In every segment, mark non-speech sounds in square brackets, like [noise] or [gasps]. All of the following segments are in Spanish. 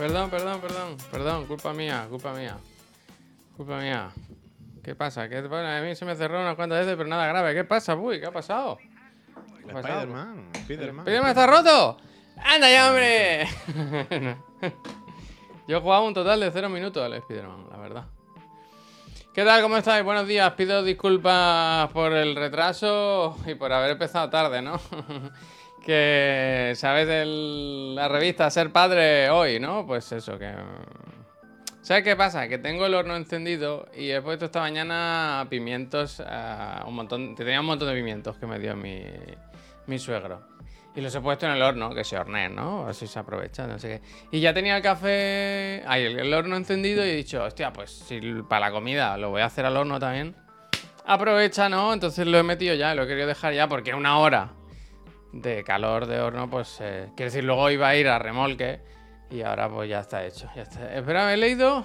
Perdón, perdón, perdón. Perdón, culpa mía, culpa mía. Culpa mía. ¿Qué pasa? ¿Qué, bueno, a mí se me cerró unas cuantas veces, pero nada grave. ¿Qué pasa, Uy? ¿Qué ha pasado? ¿Qué ha pasado? Spiderman, Spiderman. ¿Spiderman está roto? ¡Anda ya, hombre! [laughs] Yo he jugado un total de cero minutos al Spiderman, la verdad. ¿Qué tal? ¿Cómo estáis? Buenos días. Pido disculpas por el retraso y por haber empezado tarde, ¿no? [laughs] que sabes de la revista Ser Padre hoy, ¿no? Pues eso, que... ¿Sabes qué pasa? Que tengo el horno encendido y he puesto esta mañana pimientos, uh, un montón, tenía un montón de pimientos que me dio mi, suegro. Y los he puesto en el horno, que se hornee, ¿no? Así se aprovecha, no sé qué. Y ya tenía el café, ahí el, horno encendido y he dicho, hostia, pues si para la comida lo voy a hacer al horno también. Aprovecha, ¿no? Entonces lo he metido ya, lo he querido dejar ya porque una hora de calor de horno, pues eh, quiero decir, luego iba a ir a remolque y ahora pues ya está hecho. Ya está. Espera, he leído...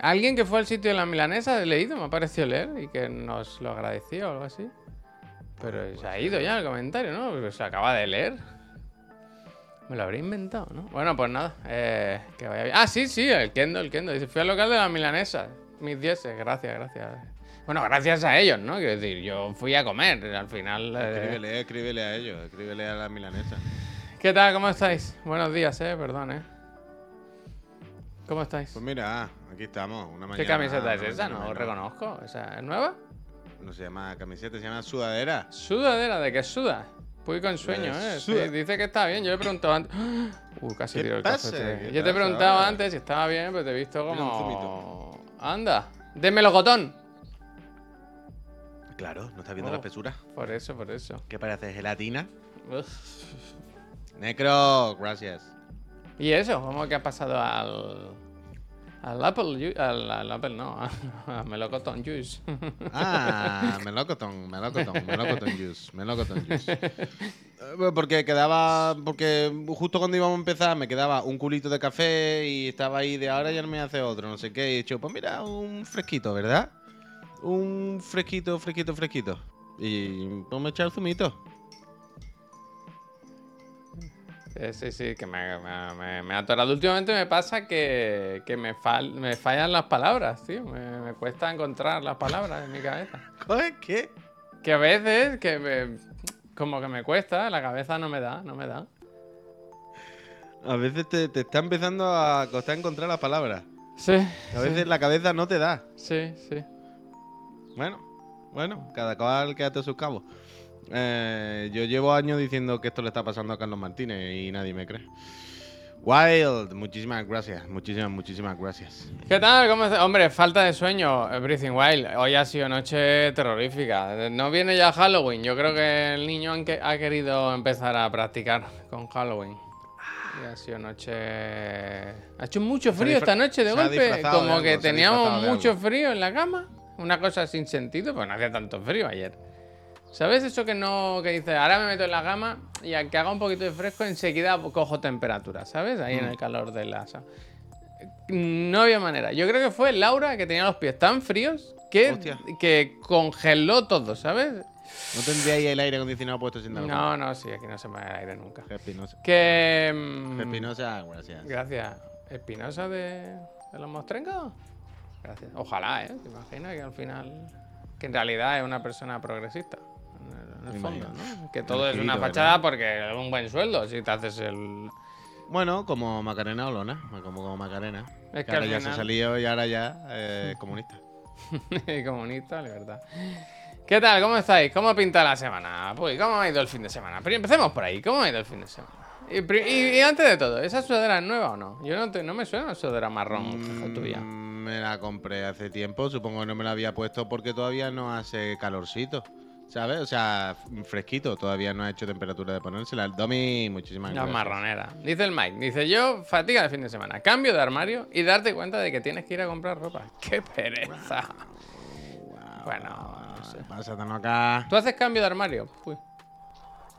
Alguien que fue al sitio de la milanesa, he leído, me ha parecido leer y que nos lo agradeció o algo así. Pero se ha ido ya el comentario, ¿no? se acaba de leer. Me lo habría inventado, ¿no? Bueno, pues nada. Eh. Ah, sí, sí, el Kendo, el Kendo. Dice, fui al local de la milanesa. Mis dieces, gracias, gracias. Bueno, gracias a ellos, ¿no? Quiero decir, yo fui a comer. Al final. Eh... Escríbele, escríbele a ellos, escríbele a la milanesa. ¿Qué tal? ¿Cómo estáis? Buenos días, eh, perdón, eh. ¿Cómo estáis? Pues mira, aquí estamos, una mañana. ¿Qué camiseta es esa? No reconozco. ¿Esa es nueva? No se llama camiseta, se llama sudadera. ¿Sudadera? ¿De qué suda? Fui con sueño, ¿eh? Sí, dice que está bien. Yo le he preguntado antes. [gasps] Uh, casi tiro el café. Yo te he preguntado antes si estaba bien, pero te he visto como. Anda, de melocotón. Claro, ¿no estás viendo la oh, espesura? Por eso, por eso. ¿Qué parece? ¿Gelatina? Necro, gracias. ¿Y eso? ¿Cómo que ha pasado al. Al Apple, al, al Apple no, [laughs] a, Melocotón Juice. Ah, Melocotón, Melocotón, [laughs] Melocotón Juice, Melocotón Juice. Eh, porque quedaba, porque justo cuando íbamos a empezar me quedaba un culito de café y estaba ahí de ahora ya no me hace otro, no sé qué. Y he dicho, pues mira, un fresquito, ¿verdad? Un fresquito, fresquito, fresquito. Y pues me echar zumito. Sí, sí, que me, me, me, ha atorado. Últimamente me pasa que, que me, me fallan las palabras, tío. Me, cuesta encontrar las palabras en mi cabeza. [laughs] ¿Qué? Que a veces, que como que me cuesta, la cabeza no me da, no me da. A veces te, te está empezando a costar encontrar las palabras. Sí. A veces la cabeza no te da. Sí, sí. Bueno, bueno, cada cual quédate a sus cabos. Eh, yo llevo años diciendo que esto le está pasando a Carlos Martínez y nadie me cree. Wild, muchísimas gracias, muchísimas, muchísimas gracias. ¿Qué tal? ¿Cómo estás? Hombre, falta de sueño, Breathing Wild. Hoy ha sido noche terrorífica. No viene ya Halloween. Yo creo que el niño ha querido empezar a practicar con Halloween. Y ha sido noche. Ha hecho mucho frío esta noche de golpe. Como que teníamos mucho frío en la cama. Una cosa sin sentido, pues no hacía tanto frío ayer. ¿Sabes eso que no, que dice, ahora me meto en la gama y a que haga un poquito de fresco, enseguida cojo temperatura, ¿sabes? Ahí en mm. el calor de la... No había manera. Yo creo que fue Laura que tenía los pies tan fríos que, que congeló todo, ¿sabes? ¿No tendría ahí el aire acondicionado puesto sin nada? No, no, sí, aquí no se mueve el aire nunca. Espinosa. Que... Mm, Espinosa, gracias. Gracias. ¿Espinosa de, de los mostrencos? Gracias. Ojalá, ¿eh? Te imaginas que al final... Que en realidad es una persona progresista en el fondo, ¿no? Que todo es una fachada porque es un buen sueldo si te haces el. Bueno, como Macarena Olona, como, como Macarena. Es que, ahora ya se ha salido y ahora ya eh, comunista. [laughs] comunista, libertad. ¿Qué tal? ¿Cómo estáis? ¿Cómo pinta la semana? Pues, ¿cómo ha ido el fin de semana? Pero empecemos por ahí. ¿Cómo ha ido el fin de semana? Y, antes de todo, ¿esa sudadera es nueva o no? Yo no, te, no me suena una sudadera marrón mm, tuya. Me la compré hace tiempo. Supongo que no me la había puesto porque todavía no hace calorcito. ¿Sabes? O sea, fresquito, todavía no ha hecho temperatura de ponérsela. El Domi, muchísimas gracias. marronera. Dice el Mike, dice yo, fatiga de fin de semana, cambio de armario y darte cuenta de que tienes que ir a comprar ropa. [laughs] ¡Qué pereza! [laughs] bueno, no sé. Pásate acá. ¿Tú haces cambio de armario? Uy.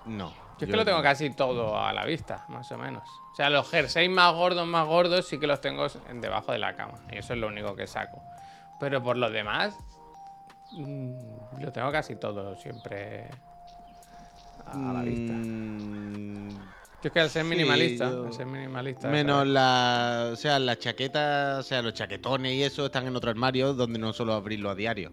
No. Yo es que lo tengo casi todo a la vista, más o menos. O sea, los jerseys más gordos, más gordos, sí que los tengo debajo de la cama. Y eso es lo único que saco. Pero por lo demás, Mm, lo tengo casi todo siempre a la vista. Mm, Yo es que al ser Sí, minimalista, yo- al ser minimalista. Menos la. O sea, las chaquetas, o sea, los chaquetones y eso están en otro armario donde no suelo abrirlo a diario.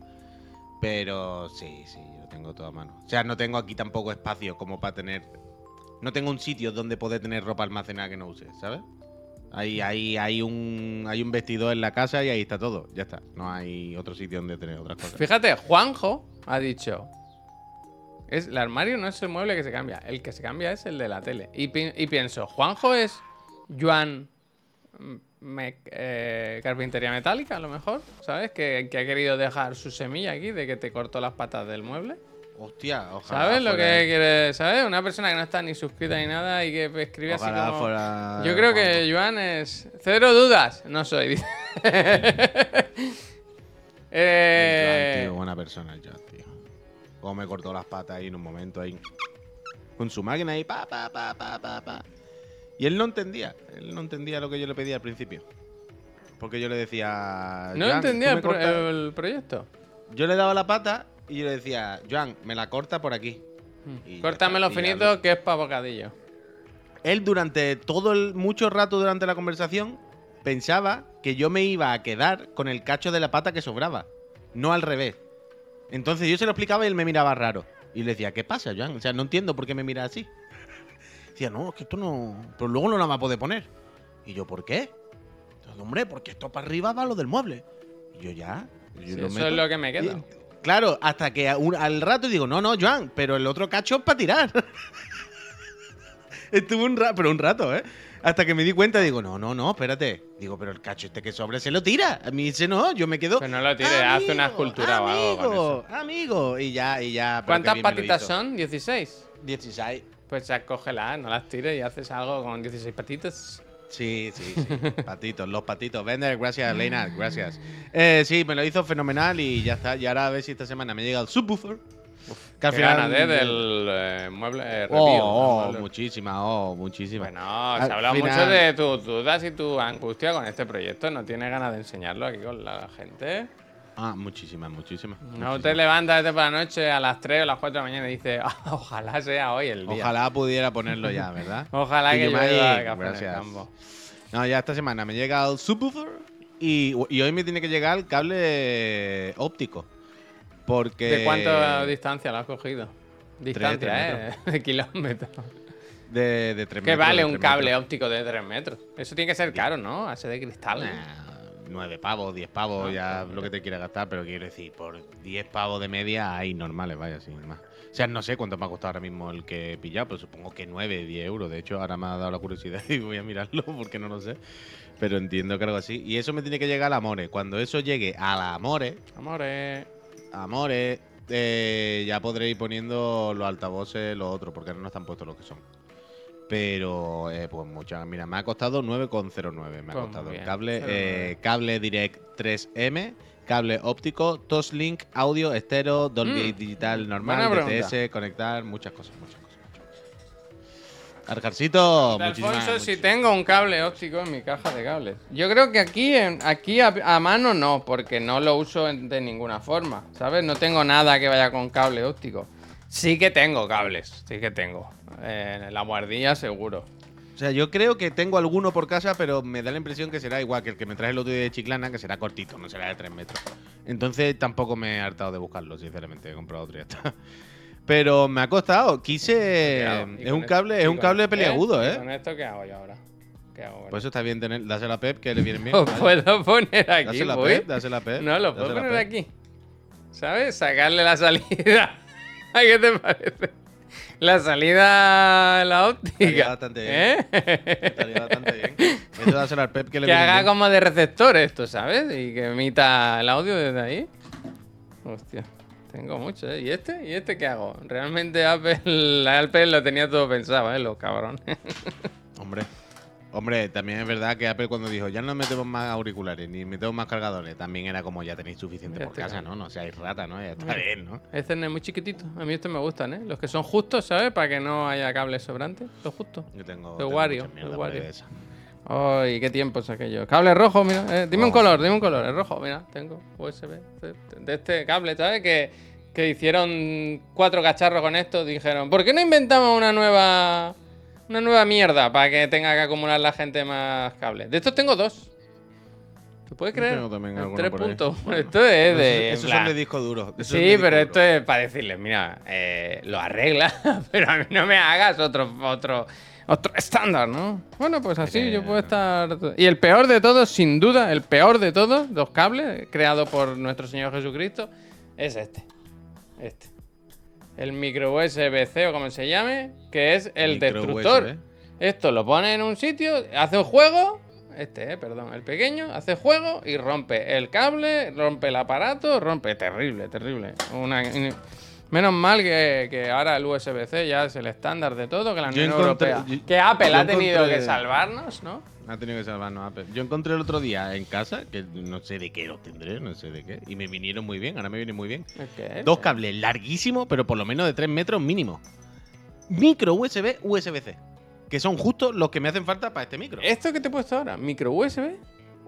Pero sí, sí, yo lo tengo todo a mano. O sea, no tengo aquí tampoco espacio como para tener. No tengo un sitio donde poder tener ropa almacenada que no use, ¿sabes? Hay un. Hay un vestidor en la casa y ahí está todo. Ya está. No hay otro sitio donde tener otras cosas. Fíjate, Juanjo ha dicho. Es, el armario no es el mueble que se cambia, el que se cambia es el de la tele. Y, pi- y pienso, Juanjo es Joan mm, me- eh, Carpintería Metálica, a lo mejor, ¿sabes? Que, que ha querido dejar su semilla aquí de que te cortó las patas del mueble. Hostia, ojalá. ¿Sabes lo que quiere? ¿Sabes? Una persona que no está ni suscrita ni nada y que escribe así Ojalá como... fuera Yo creo que Joan es... Cero dudas. No soy. dice. [laughs] Eh... Joan, tío, buena persona el Joan, tío. Cómo me cortó las patas ahí en un momento ahí. Con su máquina ahí, pa, pa, pa, pa, pa, pa. Y él no entendía. Él no entendía lo que yo le pedía al principio. Porque yo le decía. No "Joan, entendía ¿tú el, me pro- cortas?". el proyecto. Yo le daba la pata y yo le decía, Joan, me la corta por aquí. Y ya Córtamelo está, y ya finito lo- que es para bocadillo. Él durante todo el mucho rato durante la conversación pensaba que yo me iba a quedar con el cacho de la pata que sobraba, no al revés. Entonces yo se lo explicaba y él me miraba raro. Y le decía, ¿qué pasa, Joan? O sea, no entiendo por qué me mira así. Decía, no, es que esto no. Pero luego no la va a poder poner. Y yo, ¿por qué? Entonces, hombre, porque esto para arriba va lo del mueble. Y yo, ya. Yo Sí, eso meto. es lo que me queda. Y- claro, hasta que un- al rato digo, no, no, Joan, pero el otro cacho es para tirar. [laughs] Estuvo un rato, pero un rato, ¿eh? Hasta que me di cuenta, digo, no, no, no, espérate. Digo, pero el cacho este que sobra se lo tira. A mí ese no, yo me quedo. No lo tire, haz una escultura o algo con amigo, Amigo, y ya, y ya. ¿Cuántas patitas son? ¿16? 16. Pues ya cógelas, no las tires y haces algo con 16 patitas. Sí, sí, sí. [laughs] patitos, los patitos. Vender, gracias, Leina, gracias. Eh, sí, me lo hizo fenomenal y ya está. Y ahora a ver si esta semana me llega el subwoofer. Que al final- ganas, ¿eh? Del eh, mueble eh, Oh, review, oh. Mueble- muchísima, oh, muchísima. Bueno, se Al ha hablado final- mucho de tus dudas y tu angustia con este proyecto. ¿No tienes ganas de enseñarlo aquí con la gente? Ah, muchísimas, muchísimas. No muchísimas. te levantas desde por la noche a las 3 o las 4 de la mañana y dices, [laughs] "Ah, ojalá sea hoy el día. Ojalá pudiera ponerlo ya, ¿verdad? [laughs] Ojalá que café en el gracias. campo. No, ya esta semana me llega el subwoofer y, y hoy me tiene que llegar el cable óptico. Porque. ¿De cuánta distancia lo has cogido? Distancia, ¿eh? [laughs] De kilómetros. De, de tres ¿Qué metros, vale de un cable metros. óptico de 3 metros? Eso tiene que ser caro, ¿no? Ser de cristal. Nah, nueve pavos, diez pavos, Ah, ya lo que te quieras gastar, pero quiero decir, por 10 pavos de media hay normales, vaya, sin más. O sea, no sé cuánto me ha costado ahora mismo el que he pillado, pero supongo que 9, 10 euros. De hecho, ahora me ha dado la curiosidad [laughs] y voy a mirarlo porque no lo sé. Pero entiendo que algo así. Y eso me tiene que llegar a la Amore. Cuando eso llegue a la Amore, Amores. Amore, eh, ya podré ir poniendo los altavoces, los otros, porque ahora no están puestos los que son. Pero, eh, pues muchas. Mira, me ha costado 9,09. Me ha costado el cable, 0,9. eh, cable Direct 3M, cable óptico, Toslink, audio, estéreo, Dolby Mm, Digital normal. DTS, conectar, muchas cosas, muchas cosas. Arjarcito, Alfonso, si tengo un cable óptico en mi caja de cables. Yo creo que aquí, aquí a, a mano no, porque no lo uso de ninguna forma, ¿sabes? No tengo nada que vaya con cable óptico. Sí que tengo cables, sí que tengo. Eh, en la guardilla seguro. O sea, yo creo que tengo alguno por casa, pero me da la impresión que será igual que el que me trae el otro día de Chiclana, que será cortito, no será de 3 metros. Entonces tampoco me he hartado de buscarlo, sinceramente. He comprado otro y ya está. Pero me ha costado. Quise. Y Es un esto- cable, y es un cable peliagudo, ¿Y ¿eh? con esto qué hago yo ahora? ¿Qué hago? Por eso está bien tener. Dásela a Pep, que le viene bien. [laughs] Lo puedo poner aquí, Dásela a. Pep, dásela a Pep. No, lo puedo poner aquí. ¿Sabes? Sacarle la salida. [laughs] ¿A qué te parece? La salida a la óptica. Estaría bastante bien. ¿Eh? Estaría bastante bien. Eso dásela al Pep, que le [laughs] que haga bien. como de receptor esto, ¿sabes? Y que emita el audio desde ahí. Hostia, tengo mucho, ¿eh? ¿Y este? ¿Y este qué hago? Realmente Apple, [laughs] Apple lo tenía todo pensado, ¿eh? Los cabrones. Hombre. Hombre, también es verdad que Apple cuando dijo ya no metemos más auriculares ni metemos más cargadores, también era como ya tenéis suficiente por casa. ¿no? No seáis rata, ¿no? Ya está Mira. bien, ¿no? Este es muy chiquitito. A mí estos me gustan, ¿eh? Los que son justos, ¿sabes? Para que no haya cables sobrantes. Los justos. Yo tengo. De Wario, de Wario. Ay, qué tiempos aquellos. Cable rojo, mira. eh, dime un Oh. color, dime un color. Es rojo, mira. Tengo USB. De, de este cable, ¿sabes? Que, que hicieron cuatro cacharros con esto. Dijeron, ¿por qué no inventamos una nueva. Una nueva mierda para que tenga que acumular la gente más cables. De estos tengo dos. ¿Te puedes creer? tengo también tres puntos. Esto es de. plan- son de disco duro. Sí, de pero esto es para decirles, mira, eh, lo arregla, [laughs] pero a mí no me hagas otro, otro, otro estándar, ¿no? Bueno, pues así yo puedo estar. Y el peor de todos, sin duda, el peor de todos, los cables creado por nuestro Señor Jesucristo, es este. Este. El micro USB-C o como se llame, que es el destructor. USB. Esto lo pone en un sitio, hace un juego. Este, eh, perdón, el pequeño, hace juego y rompe el cable, rompe el aparato, rompe. Terrible, terrible. Una, menos mal que, que ahora el USB-C ya es el estándar de todo, que la Unión encontré- Europea. yo- que Apple ha tenido que salvarnos, ¿no? Ha tenido que salvarnos Apple. Yo encontré el otro día en casa, que no sé de qué los tendré, no sé de qué, y me vinieron muy bien, ahora me vienen muy bien. Dos cables larguísimos, pero por lo menos de 3 metros mínimo. Micro USB, USB-C. Que son justo los que me hacen falta para este micro. ¿Esto que te he puesto ahora? ¿Micro USB?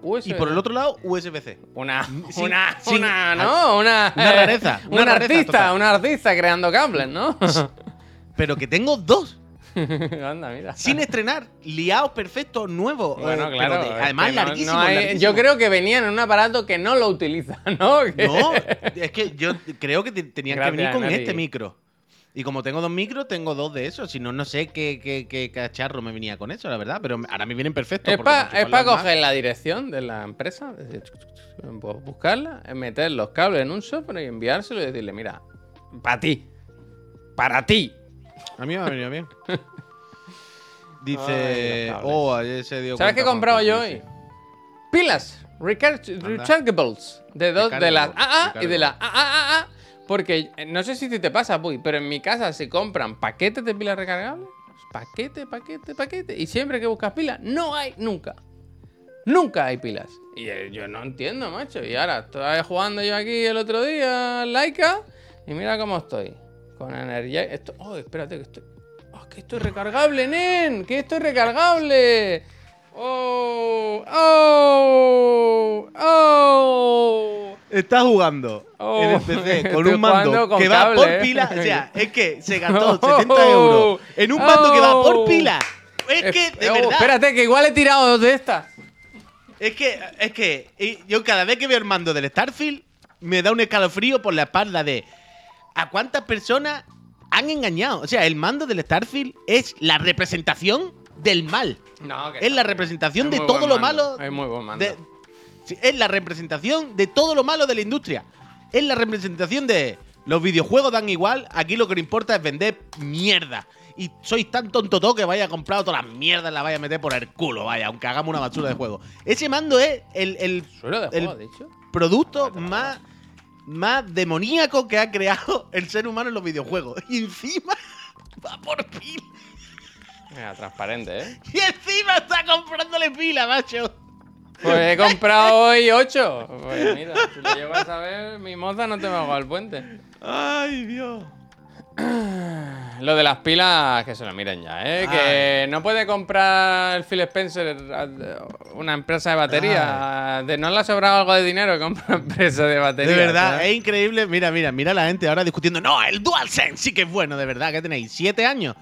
USB. Y por el otro lado, USB-C. Una, Sí, una, sí. una, ¿no? Una, Una rareza, un una rareza artista, total. un artista creando cables, ¿no? [laughs] Pero que tengo dos. [laughs] Anda, mira. Sin estrenar. Liados perfectos, nuevos. Bueno, eh, pero claro. además, no- no larguísimos, hay- larguísimos. Yo creo que venían en un aparato que no lo utiliza, [laughs] ¿no? No, es que yo creo que te- tenían Gracias, que venir con este micro. Y como tengo dos micros, tengo dos de esos. Si no, no sé qué, qué- qué cacharro me venía con eso, la verdad. Pero ahora me vienen perfectos. Es para Mac- coger la dirección de la empresa, es decir, bu- buscarla, meter los cables en un software y enviárselo y decirle, mira, para ti, para ti. A mí me ha venido bien. [laughs] Ay, Dice. cables. oh, ayer se dio. ¿Sabes qué he comprado yo hoy? Pilas, recar- rechargeables, de dos, de las AA y de la AAA, porque eh, no sé si te pasa, Puy, pero en mi casa se compran paquetes de pilas recargables, paquete, paquete, paquete, y siempre que buscas pilas, no hay nunca. Nunca hay pilas. Y eh, yo no entiendo, macho. Y ahora estoy jugando yo aquí el otro día, Laika, y mira cómo estoy. Con energía. Esto, oh, espérate que estoy. Oh, que estoy recargable, nen. Que estoy recargable. Oh, oh, oh. Está jugando Oh, en el PC [laughs] con un mando con que va por pila. O sea, es que se gastó [laughs] Oh, 70 euros en un mando que va por oh. pila. Es que, de verdad. espérate, que igual he tirado dos de estas. Es que, es que yo cada vez que veo el mando del Starfield me da un escalofrío por la espalda de a cuántas personas han engañado. O sea, el mando del Starfield es la representación del mal. No, que Es no. la representación Es de todo lo mando, malo. Es muy buen mando. de- es la representación de todo lo malo de la industria. Es la representación de los videojuegos dan igual. Aquí lo que no importa es vender mierda. Y sois tan tonto todo que vaya a comprar todas las mierdas, la vaya a meter por el culo, vaya, aunque hagamos una basura de juego. Ese mando es el, el Suelo de el- juego, dicho. producto más, más demoníaco que ha creado el ser humano en los videojuegos. [laughs] Y encima [laughs] va por pila. Mira, transparente, ¿eh? [laughs] Y encima está comprándole pila, macho. Pues he comprado [laughs] hoy 8. Pues mira, si lo llevas a ver, mi moza no te me hago al puente. Ay, Dios. Lo de las pilas, que se lo miren ya, ¿eh? Que no puede comprar el Phil Spencer una empresa de batería. De no le ha sobrado algo de dinero, compra una empresa de batería. De verdad, ¿sabes? es increíble. Mira, mira, mira la gente ahora discutiendo. No, el DualSense sí que es bueno, de verdad. que tenéis? ¿Siete años?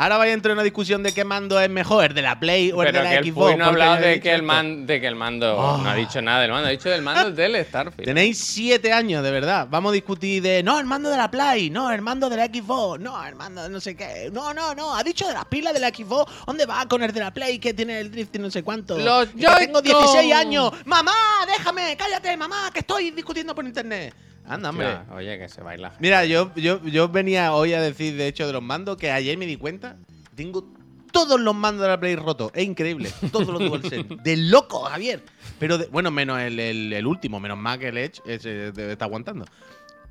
Ahora vais a entrar en una discusión de qué mando es mejor, el de la Play o el Pero de que la el Xbox. No ha hablado yo de que, el man, de que el mando. Oh. No ha dicho nada del mando, ha dicho del mando del Starfield. Tenéis siete años, de verdad. Vamos a discutir de. No, el mando de la Play. No, el mando de la Xbox. No, el mando de no sé qué. No, no, no. Ha dicho de las pilas de la Xbox. ¿Dónde va con el de la Play que tiene el drift y no sé cuánto? Los Y que tengo Joy-Con. 16 años. ¡Mamá! ¡Déjame! ¡Cállate, mamá! Que estoy discutiendo por internet. Anda, hombre. Hostia, Oye, que se baila. Mira, yo, yo, yo venía hoy a decir, de hecho, de los mandos, que ayer me di cuenta. Tengo todos los mandos de la Play rotos. Es increíble. Todos los DualSense. De loco, Javier. Pero, de- bueno, menos el, el- el último. Menos mal que el Edge ese debe estar aguantando.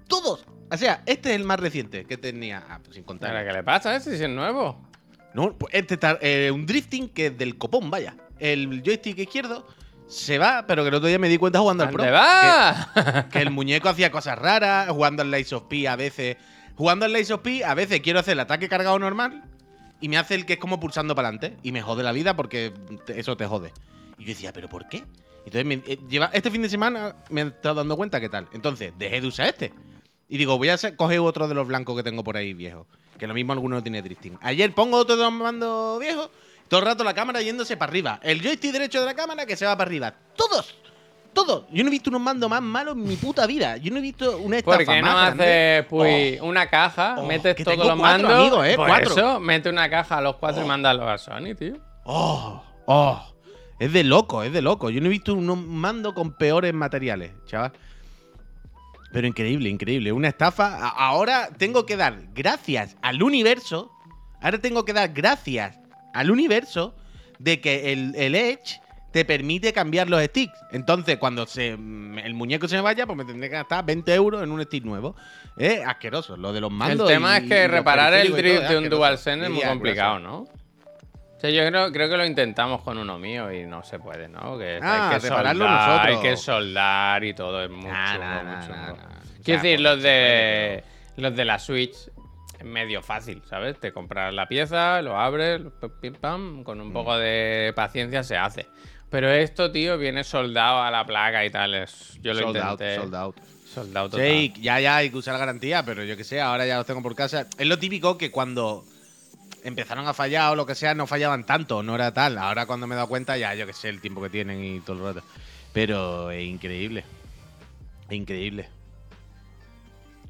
Todos. O sea, este es el más reciente que tenía. Ah, pues sin contar. ¿Pero qué le pasa a ese si es nuevo? No, pues este está. eh, un drifting que es del copón, vaya. El joystick izquierdo se va, pero que el otro día me di cuenta jugando al Pro. ¿Dónde que- va? que el muñeco hacía cosas raras, jugando al Lies of P a veces. Jugando al Lies of P, a veces quiero hacer el ataque cargado normal y me hace el que es como pulsando para adelante. Y me jode la vida porque te- eso te jode. Y yo decía, ¿pero por qué? Entonces, me- eh, lleva, este fin de semana me he estado dando cuenta que tal. Entonces, dejé de usar este. Y digo, voy a hacer- coger otro de los blancos que tengo por ahí viejo. Que lo mismo alguno no tiene drifting. Ayer pongo otro de los mandos viejos, todo el rato la cámara yéndose para arriba. El joystick derecho de la cámara que se va para arriba. Todos. Todos. Yo no he visto unos mandos más malos en mi puta vida. Yo no he visto una estafa ¿Por qué no más haces pues, una caja, Oh, metes que todos los mandos? ¿eh? Por Cuatro. eso, mete una caja a los cuatro y Oh. mándalo a Sony, tío. Oh, oh. Es de loco, es de loco. Yo no he visto un mando con peores materiales, chaval. Pero increíble, increíble. Una estafa. Ahora tengo que dar gracias al universo. Ahora tengo que dar gracias al universo de que el, el Edge te permite cambiar los sticks. Entonces, cuando se, el muñeco se me vaya, pues me tendré que gastar 20 euros en un stick nuevo. Es asqueroso. Lo de los mandos. el tema y- es que los reparar el drift todo de un. DualSense es muy complicado. ¿no? O sea, yo creo, creo que lo intentamos con uno mío y no se puede, ¿no? Que Ah, hay que repararlo soldar, nosotros. hay que soldar y todo es mucho, Nah, mucho, nah, Quiero decir, los porque se de los de la Switch medio fácil, ¿sabes? Te compras la pieza, lo abres, pim, pam, con Mm. un poco de paciencia se hace. Pero esto, tío, viene soldado a la placa y tal. Es, yo lo Sold out, intenté. sold out. Soldado total. Sí, ya, ya hay que usar garantía, pero yo que sé, ahora ya los tengo por casa. Es lo típico que cuando empezaron a fallar o lo que sea, no fallaban tanto, no era tal. Ahora cuando me he dado cuenta, ya yo que sé el tiempo que tienen y todo el rato. Pero es increíble. Es increíble.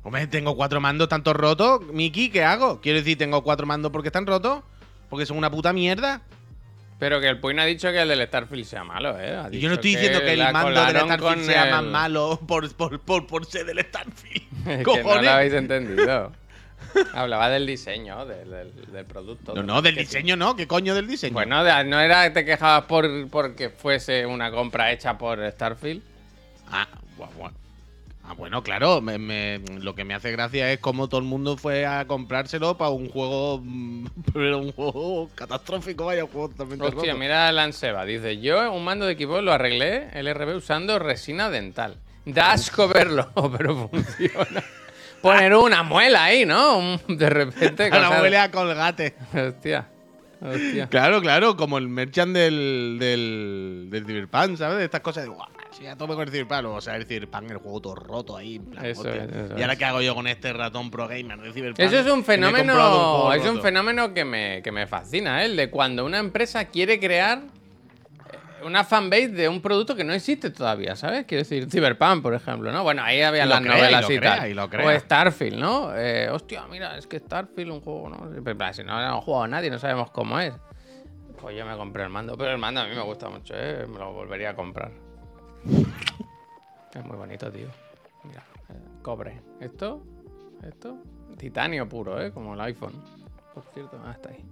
Hombre, tengo cuatro mandos tanto rotos, Miki, ¿qué hago? Quiero decir, tengo cuatro mandos porque están rotos, porque son una puta mierda. Pero que el Puy no ha dicho que el del Starfield sea malo, ¿eh? Ha yo no estoy diciendo que el mando del Starfield sea el- más malo por, por, por, por ser del Starfield. [laughs] Es que ¿Cojones? no lo habéis entendido. Hablaba del diseño, del, del- del producto. No, no, del diseño no. ¿Qué coño del diseño? Bueno, de- no era que te quejabas por porque fuese una compra hecha por Starfield. Ah, gua- gua- ah, bueno, claro. me- me- lo que me hace gracia es cómo todo el mundo fue a comprárselo para un juego. mm, [laughs] Pero un juego catastrófico, vaya un juego totalmente Hostia, roto. mira Lanseba. Dice, yo un mando de equipo lo arreglé el RB usando resina dental. Da asco verlo, [laughs] pero funciona. Poner una muela ahí, ¿no? De repente. [laughs] Ahora cosas- huele a colgate. Hostia. Hostia. Claro, claro, como el merchant del, del, del Cyberpunk, ¿sabes? De estas cosas de, guau, sí, a tope con el Cyberpunk, o sea, el Cyberpunk, el juego todo roto ahí. en plan, Eso es, eso y ahora qué hago yo con este ratón pro gamer de Cyberpunk. Eso es un fenómeno, es un fenómeno que me, que me fascina, ¿eh? el de cuando una empresa quiere crear eh, una fanbase de un producto que no existe todavía, ¿sabes? Quiero decir, Cyberpunk, por ejemplo, ¿no? Bueno, ahí había las novelas y, tal. O. Starfield, ¿no? Eh, hostia, mira, es que Starfield, un juego, ¿no? Si no lo hemos jugado nadie, no sabemos cómo es. Pues yo me compré el mando, pero el mando a mí me gusta mucho, ¿eh? Me lo volvería a comprar. Es muy bonito, tío. Mira, eh, cobre. Esto, esto, titanio puro, ¿eh? Como el iPhone. Por cierto, ah, está ahí.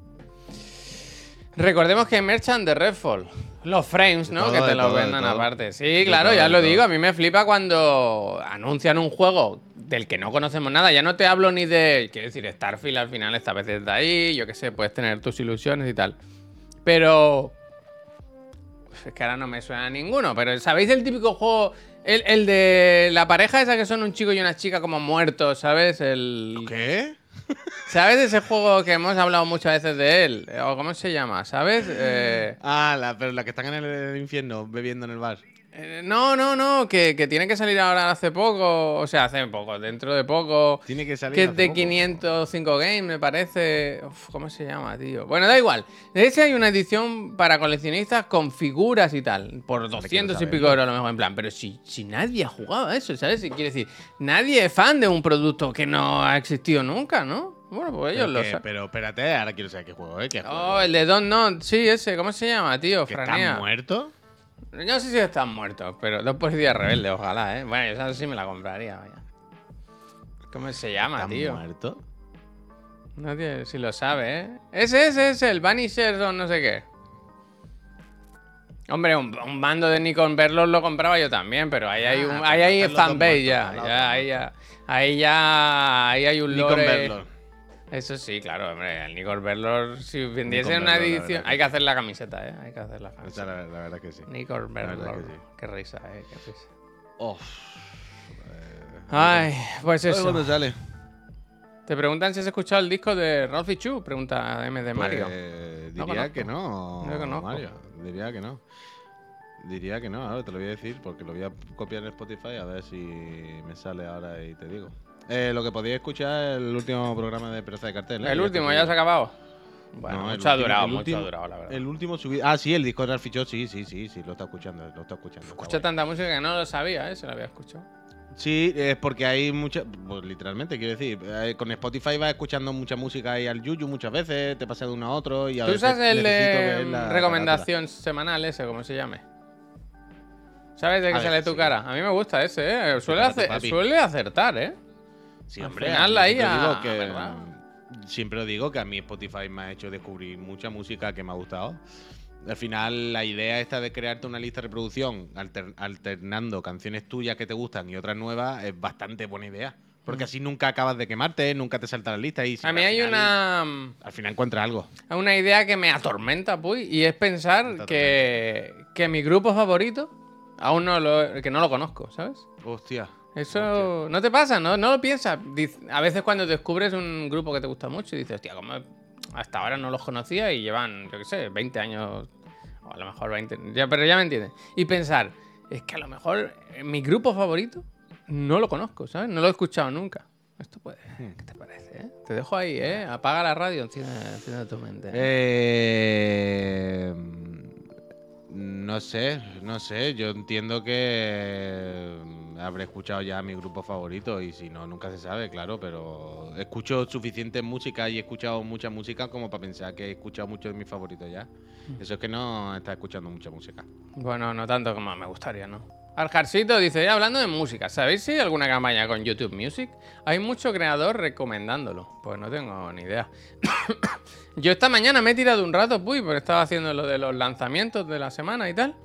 Recordemos que merchant de Redfall. Los frames, De ¿no? todo, que te de los de vendan aparte. Sí, De claro, todo, ya de lo todo. digo. A mí me flipa cuando anuncian un juego del que no conocemos nada. Ya no te hablo ni de. Quiero decir, Starfield al final esta vez está ahí. Yo qué sé, puedes tener tus ilusiones y tal. Pero. Es que ahora no me suena a ninguno. Pero ¿sabéis el típico juego? El, el de la pareja esa que son un chico y una chica como muertos, ¿sabes? El. ¿Qué? [laughs] ¿Sabes ese juego que hemos hablado muchas veces de él? ¿O cómo se llama? ¿Sabes? Eh, Ah, la, pero la que están en el infierno bebiendo en el bar. Eh, no, no, no, que, que tiene que salir ahora hace poco. O sea, hace poco, dentro de poco. Tiene que salir. Que es de poco. 505 Games, me parece. Uf, ¿Cómo se llama, tío? Bueno, da igual. De ese hay una edición para coleccionistas con figuras y tal. Por 200 y pico euros a lo mejor. En plan, pero si, si nadie ha jugado a eso, ¿sabes? Si quiere decir, nadie es fan de un producto que no ha existido nunca, ¿no? Bueno, pues ellos lo saben. pero espérate, ahora quiero saber qué juego es. ¿Qué Oh, juego? el de Don't Not, sí, ese, ¿cómo se llama, tío? ¿Que muertos? Yo no sé si están muertos, pero dos policías rebeldes, ojalá, ¿eh? Bueno, esa sí me la compraría, vaya. ¿Cómo se llama, ¿Están tío? muertos? Nadie si lo sabe, ¿eh? Ese, ese, ese, el Vanisher o no sé qué. Hombre, un, un mando de Nikon Verlos lo compraba yo también, pero ahí hay Ah, un, ahí hay fanbase ya, ya, ahí ya, ahí ya, ahí hay un Ni con lore. Eso sí, claro, hombre, el Nikon Verlor, si vendiese Nikon una edición, hay que hacer la camiseta, ¿eh? Hay que hacer la camiseta. la, la verdad que sí. Que sí. qué risa, ¿eh? Qué risa. Oh. Ay, pues eso. ¿Cuándo sale? Te preguntan si has escuchado el disco de Ralphie Chu, pregunta M de Mario. Pues, diría que no. Mario. Diría que no. Diría que no, ahora te lo voy a decir porque lo voy a copiar en Spotify a ver si me sale ahora y te digo. Eh, lo que podéis escuchar es el último programa de Pereza de Cartel. ¿eh? El último, ya se ha acabado. Bueno, No, mucho ha durado, mucho último- ha durado, la verdad. El último subido. Ah, sí, el disco de Ralph sí, sí, sí, sí, lo está escuchando, lo está escuchando. Escucha guay. tanta música que no lo sabía, ¿eh? Se lo había escuchado. Sí, es porque hay mucha. Pues literalmente, quiero decir. eh, con Spotify vas escuchando mucha música ahí al Yuyu muchas veces, te pasa de uno a otro y a ¿Tú veces usas el ver la recomendación semanal ese, como se llame? ¿Sabes de qué ver, sale tu sí. cara? A mí me gusta ese, ¿eh? Suele, suele acertar, ¿eh? Sí, Al hombre, final ahí digo que ¿verdad? siempre digo que a mí Spotify me ha hecho descubrir mucha música que me ha gustado. Al final, la idea esta de crearte una lista de reproducción alter- alternando canciones tuyas que te gustan y otras nuevas es bastante buena idea. Porque así nunca acabas de quemarte, nunca te salta la lista y Mm. A mí hay final- una, Al final encuentras algo. una idea que me atormenta, Puy, y es pensar que, que mi grupo favorito aún no lo, que no lo conozco, ¿sabes? Hostia. Eso no te pasa, ¿no? No lo piensas. A veces cuando descubres un grupo que te gusta mucho y dices, hostia, como hasta ahora no los conocía y llevan, yo qué sé, 20 años, o a lo mejor 20, ya, pero ya me entiendes. Y pensar, es que a lo mejor eh, mi grupo favorito no lo conozco, ¿sabes? No lo he escuchado nunca. Esto puede, ¿qué te parece? eh? Te dejo ahí, ¿eh? Apaga la radio, enciende, enciende tu mente. Eh, no sé, no sé. Yo entiendo que habré escuchado ya mi grupo favorito y si no, nunca se sabe, claro, pero escucho suficiente música y he escuchado mucha música como para pensar que he escuchado mucho de mis favoritos ya. Eso es que no está escuchando mucha música. Bueno, no tanto como me gustaría, ¿no? Aljarcito dice, "Ya, hablando de música, ¿sabéis si hay alguna campaña con YouTube Music? Hay mucho creador recomendándolo. Pues no tengo ni idea. [coughs] Yo esta mañana me he tirado un rato, puy, porque estaba haciendo lo de los lanzamientos de la semana y tal.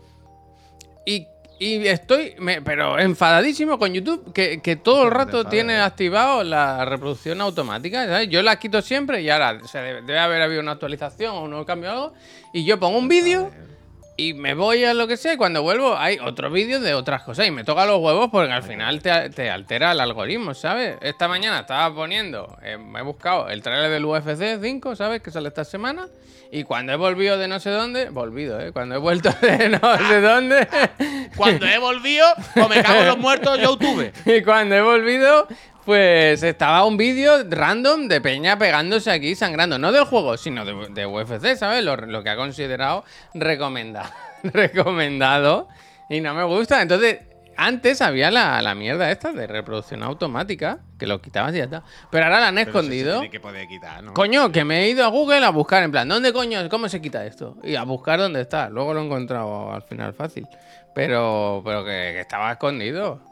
Y, y estoy, me- pero enfadadísimo con YouTube, que, que todo el rato tiene eh. activado la reproducción automática. ¿sabes? Yo la quito siempre y ahora se debe, debe haber habido una actualización o un nuevo cambio o algo. Y yo pongo un vídeo y me voy a lo que sea y cuando vuelvo hay otro vídeo de otras cosas y me toca los huevos porque al final te, te altera el algoritmo, ¿sabes? Esta mañana estaba poniendo, eh, me he buscado el trailer del UFC 5, ¿sabes? Que sale esta semana y cuando he volvido de no sé dónde, volvido, ¿eh? Cuando he vuelto de no sé dónde Cuando he volvido, o me cago en los muertos, YouTube. [laughs] y cuando he volvido, pues estaba un vídeo random de Peña pegándose aquí sangrando. No del juego, sino de, de UFC, ¿sabes? Lo, lo que ha considerado recomendado. [laughs] recomendado. Y no me gusta. Entonces, antes había la, la mierda esta de reproducción automática, que lo quitabas y ya está. Pero ahora la han Pero eso se escondido. tiene que poder quitar, ¿no? Coño, que me he ido a Google a buscar, en plan, ¿dónde coño? ¿Cómo se quita esto? Y a buscar dónde está. Luego lo he encontrado al final fácil. Pero, pero que, que estaba escondido.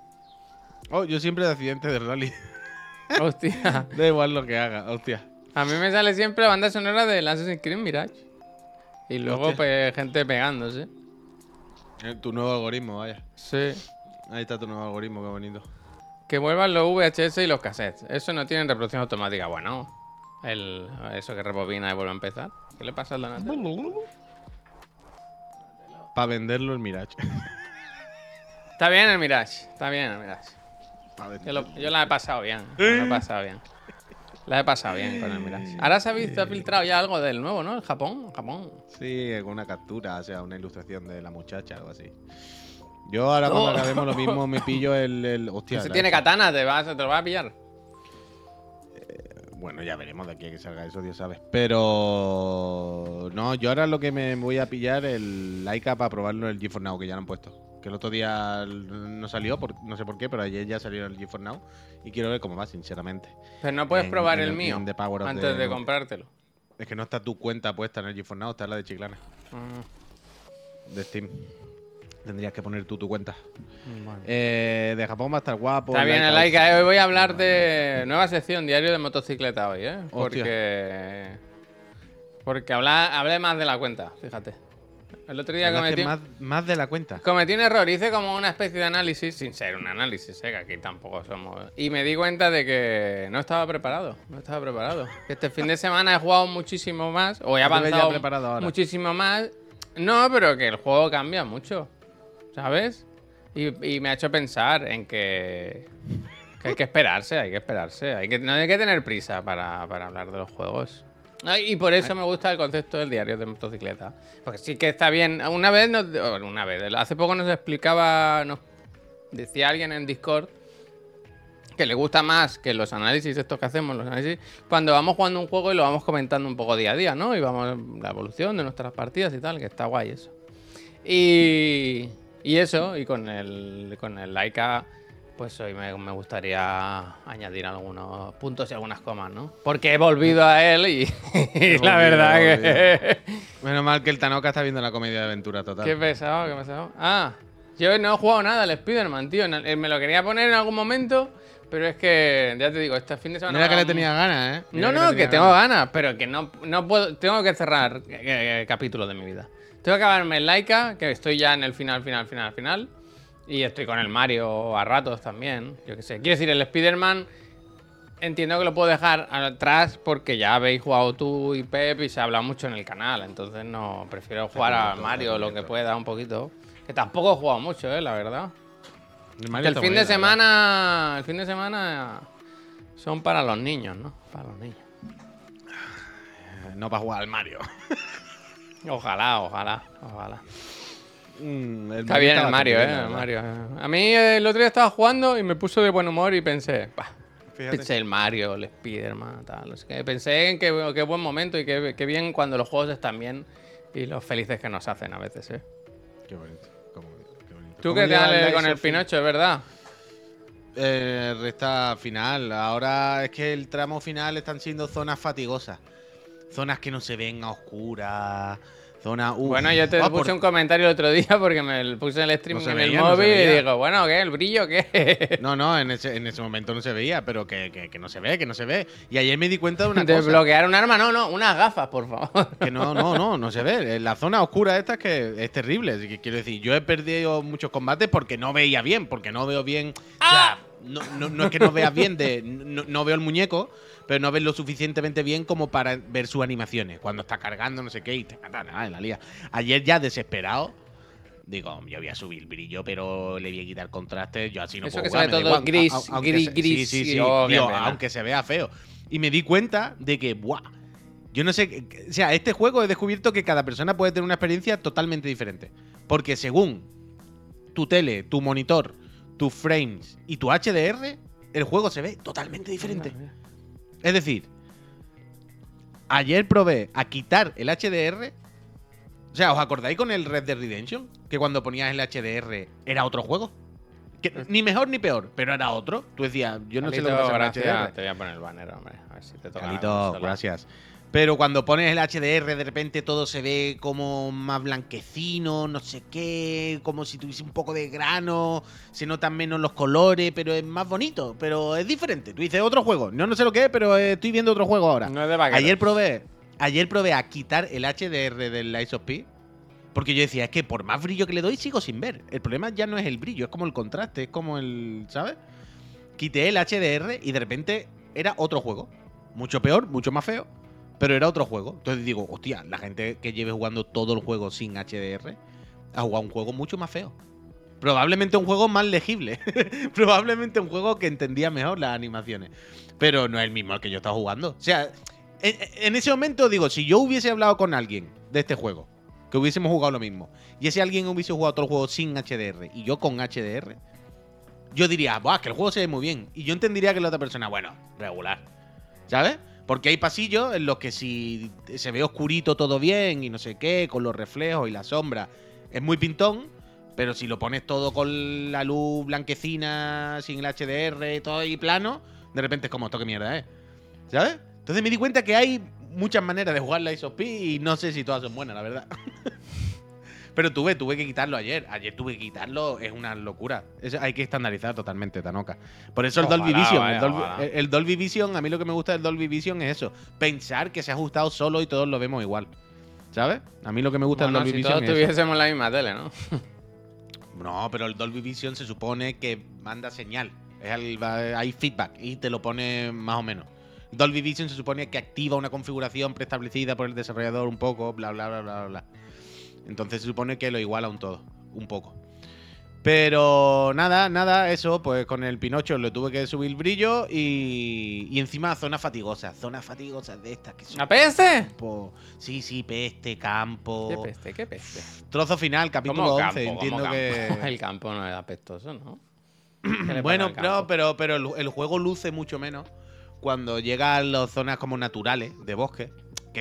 Oh, yo siempre de accidente de rally. [laughs] Hostia. da igual lo que haga, hostia. A mí me sale siempre la banda sonora de Assassin's Creed Mirage. Y luego Hostia. pues, gente pegándose. Eh, Tu nuevo algoritmo, vaya. Sí. Ahí está tu nuevo algoritmo, qué bonito. Que vuelvan los VHS y los cassettes. Eso no tienen reproducción automática. Bueno, el, eso que rebobina y vuelve a empezar. ¿Qué le pasa al Donatello? Para venderlo el Mirage. [laughs] Está bien el Mirage. Está bien el Mirage. Yo, venderlo. lo- yo la he pasado bien. La he pasado bien. La he pasado bien con el Mirage. Ahora se ha visto, ha filtrado ya algo del nuevo, ¿no? El Japón. Japón. Sí, una captura, o sea, una ilustración de la muchacha, algo así. Yo ahora cuando acabemos lo mismo me pillo el... el hostia, Si la- tiene katana, te, vas, te lo vas a pillar. Bueno, ya veremos de aquí a que salga eso, Dios sabe. Pero... No, yo ahora lo que me voy a pillar el Laika para probarlo en el GeForce Now, que ya lo han puesto. Que el otro día no salió, por- no sé por qué, pero ayer ya salió el GeForce Now. Y quiero ver cómo va, sinceramente. Pero no puedes En- probar en el el- mío antes the- de comprártelo. Es que no está tu cuenta puesta en el GeForce Now, está la de Chiclana, Mm, de Steam. Tendrías que poner tú tu cuenta. Eh, de Japón va a estar guapo. Está bien el like. Hoy voy a hablar de nueva sección, diario de motocicleta hoy, ¿eh? Hostia. Porque. Porque hablé más de la cuenta, fíjate. El otro día cometí, más, más de la cuenta. cometí un error, hice como una especie de análisis, sin ser un análisis, ¿eh? que aquí tampoco somos. Y me di cuenta de que no estaba preparado, no estaba preparado. Este fin de semana he jugado muchísimo más, o he ¿No te ves ya avanzado preparado ahora? muchísimo más. No, pero que el juego cambia mucho, ¿sabes? Y, y me ha hecho pensar en que, que hay que esperarse, hay que esperarse. Hay que, no hay que tener prisa para, para hablar de los juegos. Ay, Y por eso me gusta el concepto del diario de motocicleta. Porque sí que está bien. Una vez, nos, una vez, hace poco nos explicaba, nos decía alguien en Discord que le gusta más que los análisis estos que hacemos, los análisis, cuando vamos jugando un juego y lo vamos comentando un poco día a día, ¿no? Y vamos la evolución de nuestras partidas y tal, que está guay eso. Y, y eso, y con el, con el Laika, pues hoy me, me gustaría añadir algunos puntos y algunas comas, ¿no? Porque he volvido a él y, [laughs] y la verdad que... [laughs] Menos mal que el Tanoka está viendo la comedia de aventura total. Qué pesado, qué pesado. Ah, yo no he jugado nada al Spider-Man, tío. Eh, Me lo quería poner en algún momento, pero es que, ya te digo, este fin de semana... Mira que le tenía ganas, ¿eh? no, Mira no, le que tengo ganas, pero que no, no puedo. Tengo que cerrar eh, eh, capítulos de mi vida. Tengo que acabarme el Laika, que estoy ya en el final, final, final, final. Y estoy con el Mario a ratos también. Yo qué sé. Quiero decir, el Spider-Man. Entiendo que lo puedo dejar atrás porque ya habéis jugado tú y Pep y se habla mucho en el canal. Entonces no, prefiero jugar a Mario lo que pueda un poquito. Que tampoco he jugado mucho, eh, la verdad. El Mario el fin de semana. El fin de semana son para los niños, ¿no? Para los niños. No para jugar al Mario. Ojalá, ojalá, ojalá. Mm, el Está bien el Mario, eh. el. Mario. eh. A mí eh, el otro día estaba jugando y me puso de buen humor y pensé, "Bah, Fíjate. pensé el Mario, el Spiderman, tal. sé qué. Pensé en qué, qué buen momento y qué, qué bien cuando los juegos están bien y los felices que nos hacen a veces, eh. Qué bonito. cómo- qué bonito. ¿Tú ¿Cómo qué lleva tal eh, Lies con el? Pinocho, es verdad? Eh, resta final. Ahora es que el tramo final están siendo zonas fatigosas. Zonas que no se ven a oscuras. Bueno, yo te Ah, puse por- un comentario el otro día porque me puse en el stream No en el no móvil y digo, bueno, ¿qué? ¿El brillo qué? [laughs] No, no, en ese, en ese momento no se veía, pero que, que- que no se ve, que no se ve. Y ayer me di cuenta de una cosa. Desbloquear un arma, no, no, unas gafas, por favor. [laughs] Que no, no, no, no se ve. La zona oscura esta es que es terrible. Así que quiero decir, yo he perdido muchos combates porque no veía bien, porque no veo bien. O sea, no, no- no es que no veas bien de. No, no veo el muñeco, pero no ves lo suficientemente bien como para ver sus animaciones. Cuando está cargando, no sé qué, y te nada en la lía. Ayer ya desesperado. Digo, yo voy a subir el brillo, pero le voy a quitar contraste. Yo así no Eso puedo que se ve todo gris, A- a- aunque gris, se- gris, Sí, sí, sí. oh, Digo, aunque se vea feo. Y me di cuenta de que, ¡buah! Yo no sé, o sea, este juego he descubierto que cada persona puede tener una experiencia totalmente diferente. Porque según tu tele, tu monitor, tus frames y tu HDR, el juego se ve totalmente diferente. Es decir, ayer probé a quitar el HDR. O sea, ¿os acordáis con el Red Dead Redemption? Que cuando ponías el HDR era otro juego. Que, ni mejor ni peor, pero era otro. Tú decías, yo no sé lo que pasa con gracias. HDR. Te voy a poner el banner, hombre. A ver si te toca. consola. gracias. Pero cuando pones el HDR, de repente todo se ve como más blanquecino, no sé qué, como si tuviese un poco de grano, se notan menos los colores, pero es más bonito, pero es diferente. Tú dices otro juego, no, no sé lo que es, pero eh, estoy viendo otro juego ahora. No es de vaqueros. Ayer probé, ayer probé a quitar el HDR del Lies of P. Porque yo decía, es que por más brillo que le doy, sigo sin ver. El problema ya no es el brillo, es como el contraste, es como el. ¿Sabes? Quité el HDR y de repente era otro juego. Mucho peor, mucho más feo, pero era otro juego. Entonces digo, hostia, la gente que lleve jugando todo el juego sin HDR ha jugado un juego mucho más feo. Probablemente un juego más legible. [laughs] Probablemente un juego que entendía mejor las animaciones. Pero no es el mismo al que yo estaba jugando. O sea, en, en ese momento digo, si yo hubiese hablado con alguien de este juego, que hubiésemos jugado lo mismo, y ese alguien hubiese jugado otro juego sin HDR y yo con HDR, yo diría, Buah, que el juego se ve muy bien. Y yo entendería que la otra persona, bueno, regular. ¿Sabes? Porque hay pasillos en los que si se ve oscurito todo bien y no sé qué, con los reflejos y la sombra, es muy pintón. Pero si lo pones todo con la luz blanquecina, sin el HDR, todo ahí plano, de repente es como, esto qué mierda es. ¿Sabes? Entonces me di cuenta que hay muchas maneras de jugar la ISOP y no sé si todas son buenas, la verdad. [laughs] Pero tuve, tuve que quitarlo ayer. Ayer tuve que quitarlo, es una locura. Eso hay que estandarizar totalmente, Tanoka. Por eso el Ojalá, Dolby Vision. vaya, el, Dolby, el- el Vision, a mí lo que me gusta del Dolby Vision es eso. Pensar que se ha ajustado solo y todos lo vemos igual. ¿Sabes? A mí lo que me gusta Bueno, del Dolby si Vision todos es eso. tuviésemos la misma tele, ¿no? [laughs] No, pero el Dolby Vision se supone que manda señal. Es va- hay feedback y te lo pone más o menos. Dolby Vision se supone que activa una configuración preestablecida por el desarrollador un poco, bla, bla, bla, bla, bla. Entonces se supone que lo iguala un todo, un poco. Pero nada, nada, eso, pues con el Pinocho le tuve que subir brillo y, y encima zonas fatigosas, zonas fatigosas de estas que son... ¿La peste? campo. Sí, sí, peste, campo. ¿Qué peste? ¿Qué peste? Trozo final, capítulo ¿Cómo 11. campo? ¿Cómo Entiendo campo? que... [laughs] El campo no era apestoso, ¿no? Bueno, no, campo? pero, pero el, el juego luce mucho menos cuando llega a las zonas como naturales de bosque.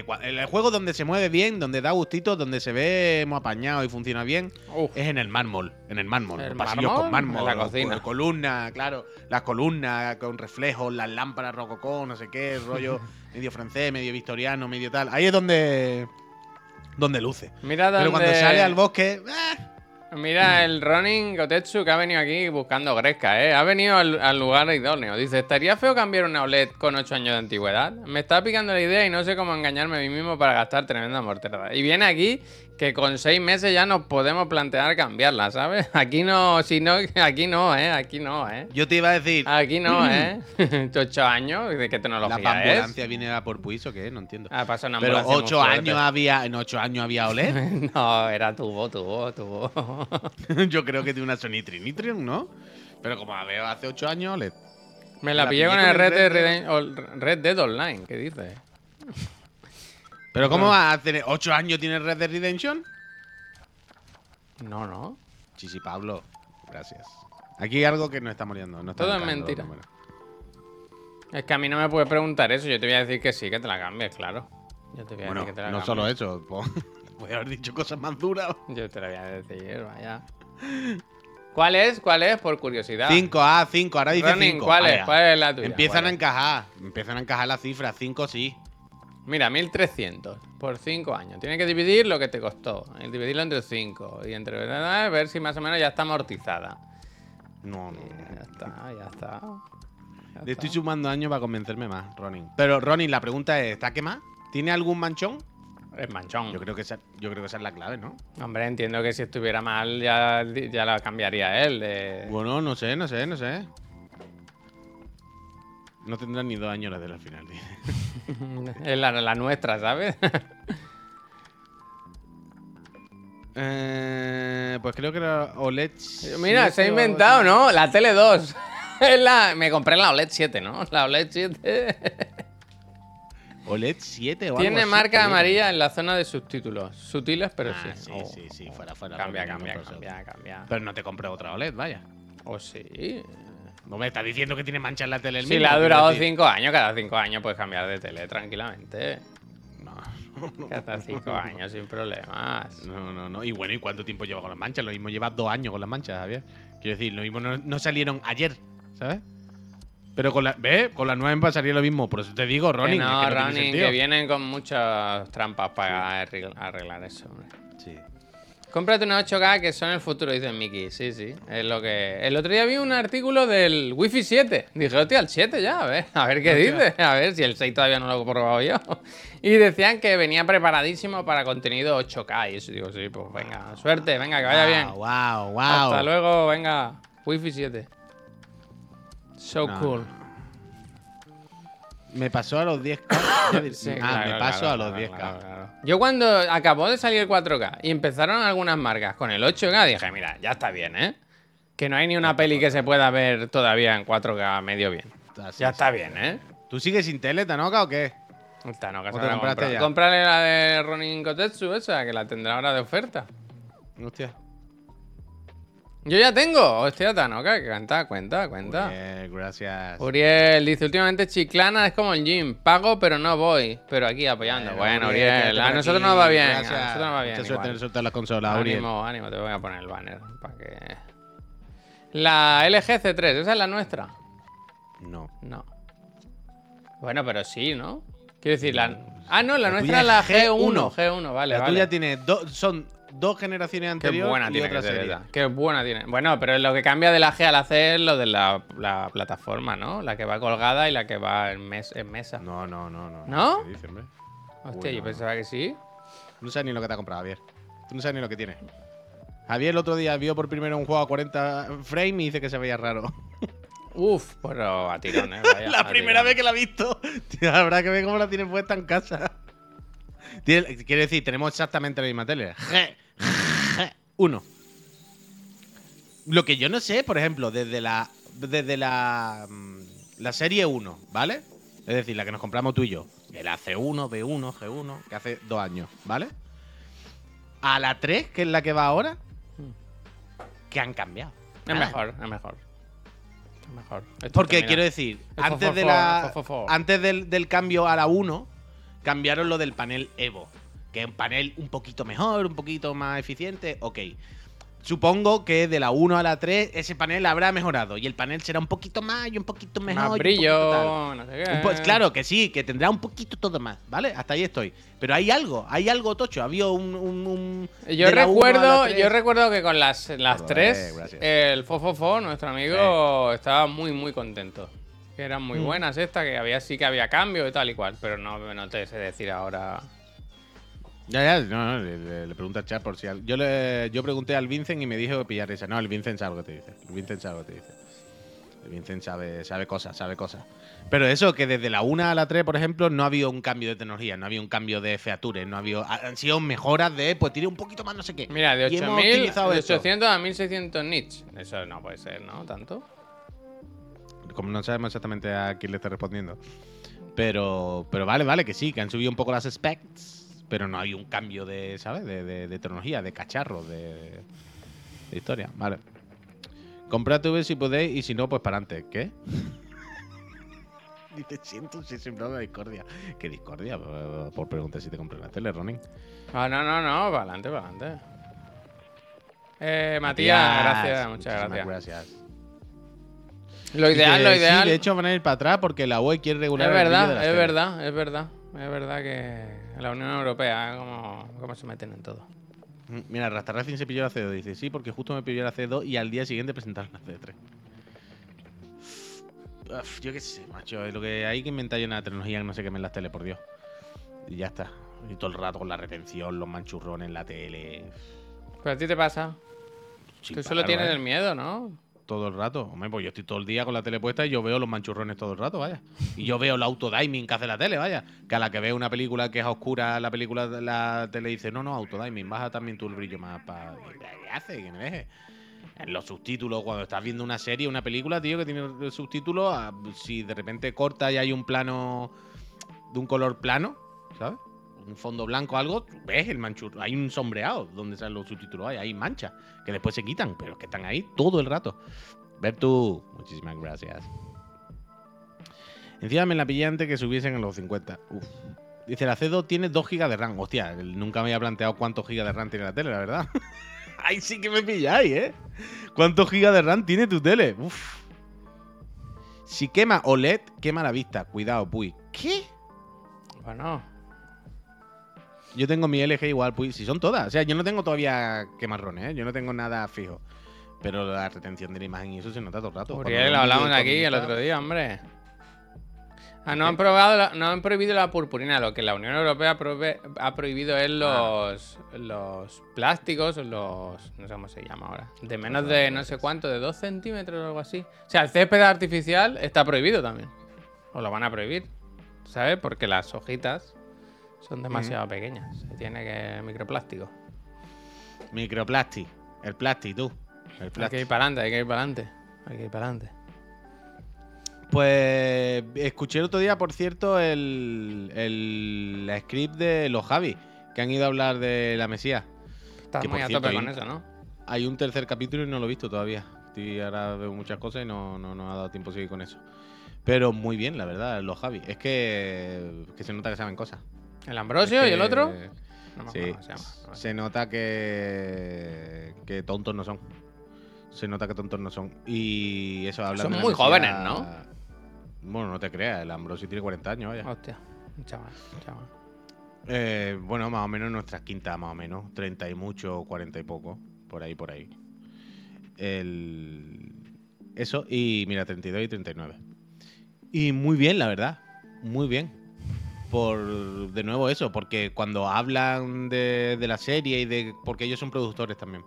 Que el juego donde se mueve bien, donde da gustito, donde se ve muy apañado y funciona bien, Uf, es en el mármol. En el mármol. ¿El los pasillos con mármol? En la cocina. columnas, claro. Las columnas con reflejos, las lámparas rococó, no sé qué, rollo [laughs] medio francés, medio victoriano, medio tal. Ahí es donde. donde luce. mira Pero cuando sale al bosque. ¡ah! Mira, el Ronin Gotetsu que ha venido aquí buscando Gresca, ¿eh? Ha venido al, al lugar idóneo. Dice, ¿estaría feo cambiar una OLED con 8 años de antigüedad? Me está picando la idea y no sé cómo engañarme a mí mismo para gastar tremenda mortera. Y viene aquí que con 6 meses ya nos podemos plantear cambiarla, ¿sabes? [laughs] Aquí no, si no, aquí no, ¿eh? Aquí no, ¿eh? Yo te iba a decir. Aquí no, ¿eh? [clears throat] [laughs] 8 años, ¿de qué ¿La tecnología es? ambulancia viene a por Puiso? ¿Qué? No entiendo. Ah, pasa una Pero ambulancia ocho fuerte. años había, en ocho años había OLED. [laughs] No, era tubo, tubo, tubo. Yo creo que tiene una Sony Trinitrium, ¿no? Pero como la veo hace ocho años, OLED. Me la, La pillé pillé con el Red Red o- Red Dead Online, ¿qué dices? Pero ¿cómo va a tener ocho años tiene Red Dead Redemption? No, no. Sí, Pablo. Gracias. Aquí hay algo que no está muriendo. No está Todo es mentira. Es que a mí no me puedes preguntar eso. Yo te voy a decir que sí, que te la cambies, claro. Yo te voy a Bueno, decir que te la no cambies. solo eso. po- [laughs] Puede haber dicho cosas más duras. Yo te lo voy a decir, vaya. ¿Cuál es? ¿Cuál es? Por curiosidad. 5A, 5. Ahora dice Ronin, 5. ¿cuál es? ¿Cuál es la tuya? Empiezan ¿Cuál a encajar. Empiezan a encajar las cifras. 5 sí. Mira, 1300 por 5 años. Tienes que dividir lo que te costó. Y dividirlo entre 5. Y entre. A ver si más o menos ya está amortizada. No, no. Ya está, ya está. Ya Le estoy está. sumando años para convencerme más, Ronin. Pero, Ronin, la pregunta es: ¿está quemada? ¿Tiene algún manchón? Es manchón. Yo creo que esa, yo creo que esa es la clave, ¿no? Hombre, entiendo que si estuviera mal ya, ya la cambiaría él. Bueno, no sé, no sé, no sé. No tendrán ni dos años las de la final. [laughs] es la, la nuestra, ¿sabes? [laughs] eh, pues creo que era OLED. Mira, se ha 7 o inventado, ¿no? La Tele 2. [laughs] Es la... Me compré la OLED 7, ¿no? La OLED 7. así. OLED 7 o algo Tiene marca amarilla en la zona de subtítulos. Sutiles, pero Ah, sí. sí, Oh, sí, sí, fuera, fuera. Cambia, cambia, cambia, cambia. Pero no te compré otra OLED, vaya. O sí. No me estás diciendo que tiene manchas en la tele el Si mismo, le ha durado. 5 años, cada 5 años puedes cambiar de tele tranquilamente. No, [laughs] Cada 5 años sin problemas. no, no, no. Y bueno, ¿y cuánto tiempo lleva con las manchas? Lo mismo lleva dos años con las manchas, Javier. Quiero decir, lo mismo no, no salieron ayer, ¿sabes? Pero con la. ¿Ves? Con las nueve pasaría lo mismo. Por eso te digo, Que Ronin. no, es que no tiene Ronin, sentido. que vienen con muchas trampas para arregl- arreglar eso. hombre. Sí. Cómprate una 8K que son el futuro, dice Mickey. Sí, sí. Es lo que. El otro día vi un artículo del Wi-Fi 7. Dije, hostia, el 7 ya, a ver, a ver qué dice. A ver si el 6 todavía no lo he probado yo. Y decían que venía preparadísimo para contenido 8K. Y eso digo, sí, pues venga, suerte, venga, que vaya bien. Wow, wow. Hasta luego, venga. Wi-Fi 7. So No, cool. Me pasó a los 10K. Ya dir- Sí, ah, claro, me paso claro, a los claro, 10K. Yo cuando acabó de salir el 4K y empezaron algunas marcas con el 8K, dije, mira, ya está bien, ¿eh? Que no hay ni una peli que se pueda ver todavía en 4K medio bien. Así Ya es. está bien, ¿eh? ¿Tú sigues sin tele, Tanoka, o qué? ¿O se la? Cómprale la de Ronin Kotetsu esa, que la tendrá ahora de oferta. Hostia. Yo ya tengo, hostia, Tanoka, que cuenta, cuenta, cuenta. Bien, gracias. Uriel dice, últimamente Chiclana es como el gym, pago pero no voy, pero aquí apoyando. Bueno, Uriel, a nosotros aquí, nos va bien, gracias. a nosotros nos va bien. Mucha suerte igual. en las consolas, Uriel. Ánimo, ánimo, te voy a poner el banner para que... La LG C3, ¿esa es la nuestra? No. No. Bueno, pero sí, ¿no? Quiero decir, la... Ah, no, la, La nuestra es la es G1. G1. G1, vale, la vale. tuya tiene dos, son dos generaciones Qué anteriores buena y tiene otra que serie. Qué buena tiene. Bueno, pero lo que cambia de la G a la C es lo de la, la plataforma, ¿no? La que va colgada y la que va en, mes- en mesa. No, no, no, no. ¿No? ¿Qué hombre? Hostia, Uy, yo no. pensaba que sí. No sabes ni lo que te ha comprado, Javier. Tú no sabes ni lo que tiene. Javier el otro día vio por primero un juego a 40 frames y dice que se veía raro. [laughs] Uf, pero a tirones, vaya. [laughs] la a primera vez que la he visto. [laughs] Tío, habrá que ver cómo la tiene puesta en casa. Quiere decir, tenemos exactamente la misma tele. Uno. Lo que yo no sé, por ejemplo, desde la. Desde la. mm, La serie 1, ¿vale? Es decir, la que nos compramos tú y yo. De la C1, B1, G1, que hace dos años, ¿vale? A la 3, que es la que va ahora. Que han cambiado. Es Nada. mejor, es mejor. Mejor. Esto Porque mira, quiero decir, El antes, de fosfor, la, el fosfor. antes del, del cambio a la 1, cambiaron lo del panel Evo. Que es un panel un poquito mejor, un poquito más eficiente. Ok. Supongo que de la 1 a la 3 ese panel habrá mejorado. Y el panel será un poquito más y un poquito mejor. Más un brillo, poquito tal. no sé qué. Un po- Claro que sí, que tendrá un poquito todo más, ¿vale? Hasta ahí estoy. Pero hay algo, hay algo tocho. Había un. un- un- Yo recuerdo, yo recuerdo que con las, las Joder, tres, gracias. el Fofofo, nuestro amigo, estaba muy, muy contento. Que eran muy Mm. buenas estas, que había sí que había cambio y tal y cual, pero no, no te sé decir ahora. Ya, ya, no, no, le, le- le pregunto al chat por si. al- Yo, le, yo pregunté al Vincent y me dijo que pillar esa. No, el Vincent sabe lo que te dice. El Vincent sabe lo que te dice. El Vincent sabe, sabe cosas, sabe cosas. Pero eso, que desde la 1 a la 3, por ejemplo, no ha habido un cambio de tecnología, no ha habido un cambio de features, no ha habido. Han sido mejoras de, pues tiene un poquito más no sé qué. Mira, de Y hemos 8000, optimizado de esto. 800 a 1600 nits. Eso no puede ser, ¿no? ¿Tanto? Como no sabemos exactamente a quién le está respondiendo. Pero, pero vale, vale, que sí, que han subido un poco las specs, pero no hay un cambio de, ¿sabes? De, de- de tecnología, de cacharro, de, de historia. Vale. Comprad TV si podéis y si no, pues para adelante. ¿Qué? [laughs] Dice, siento si siempre una discordia. ¿Qué discordia? Por, preguntar si te compré la tele, Ronin. Ah, no, no, no, para adelante, para adelante. Eh, Matías, gracias, muchas gracias. gracias. Lo ideal, lo sí, ideal. de hecho, van a ir para atrás porque la UE quiere regular es el brillo de verdad, es verdad, es verdad. Es verdad que la Unión Europea, ¿eh? ¿Cómo, cómo se meten en todo? Mm, Mira, Rastarracing se pilló la C2. Dice, sí, porque justo me pilló la C2 y al día siguiente presentaron la C3. Uf, yo qué sé, macho. Lo que hay que inventar yo una tecnología que no se queme en las tele, por Dios. Y ya está. Y todo el rato con la retención, los manchurrones en la tele. Pero a ti te pasa. Sin Tú solo parar, tienes vaya. el miedo, ¿no? Todo el rato. Hombre, pues yo estoy todo el día con la tele puesta y yo veo los manchurrones todo el rato, vaya. Y yo veo el autodiming que hace la tele, vaya. Que a la que veo una película que es oscura, la película de la tele dice, no, no, autodiming, baja también tú el brillo más para... ¿Qué hace? Que me deje. En los subtítulos, cuando estás viendo una serie, una película, tío, que tiene subtítulos, ah, si de repente corta y hay un plano de un color plano, ¿sabes? Un fondo blanco algo, ves el manchurro. Hay un sombreado donde salen los subtítulos, hay, hay manchas que después se quitan, pero que están ahí todo el rato. Ver tú, muchísimas gracias. Encima me la pillé antes que subiesen a los 50. Uf. Dice, la C2 tiene 2 GB de RAM. Hostia, nunca me había planteado cuántos GB de RAM tiene la tele, la verdad. [laughs] Ahí sí que me pilláis, ¿eh? ¿Cuántos GB de RAM tiene tu tele? Uf. Si quema OLED, quema la vista. Cuidado, Puy. ¿Qué? Bueno, Yo tengo mi LG igual, Puy. Si son todas. O sea, yo no tengo todavía quemarrones, ¿eh? Yo no tengo nada fijo. Pero la retención de la imagen y eso se nota todo el rato. Veo lo hablamos aquí el otro día, hombre. Ah, no han, probado la- no han prohibido la purpurina. Lo que la Unión Europea ha prohibido es los, los plásticos, los. No sé cómo se llama ahora. De menos de no sé cuánto, de 2 centímetros o algo así. O sea, el césped artificial está prohibido también. O lo van a prohibir. ¿Sabes? Porque las hojitas son demasiado pequeñas. Se tiene que. microplástico. Microplasti. El plasti, tú. El Hay que ir para adelante, hay que ir para adelante. Hay que ir para adelante. Pues escuché el otro día, por cierto, el, el script de los Javi, que han ido a hablar de la Mesía. Estás Que, muy a tope con eso, ¿no? Hay un tercer capítulo y no lo he visto todavía. Estoy ahora veo muchas cosas y no, no, no ha dado tiempo a seguir con eso. Pero muy bien, la verdad, los Javi. Es que, que se nota que saben cosas. El Ambrosio Es y el otro. No me Sí, acuerdo se llama. No se nota que, que tontos no son. Se nota que tontos no son. Y eso habla Son de muy jóvenes, ¿no? Bueno, no te creas, el Ambrosio tiene 40 años, vaya. Hostia, un chaval, un chaval. Eh, bueno, más o menos nuestras quintas, más o menos. 30 y mucho, 40 y poco. Por ahí, por ahí. El... Eso, y mira, 32 y 39. Y muy bien, la verdad. Muy bien. Por, de nuevo eso, porque cuando hablan de, la serie y de... Porque ellos son productores también.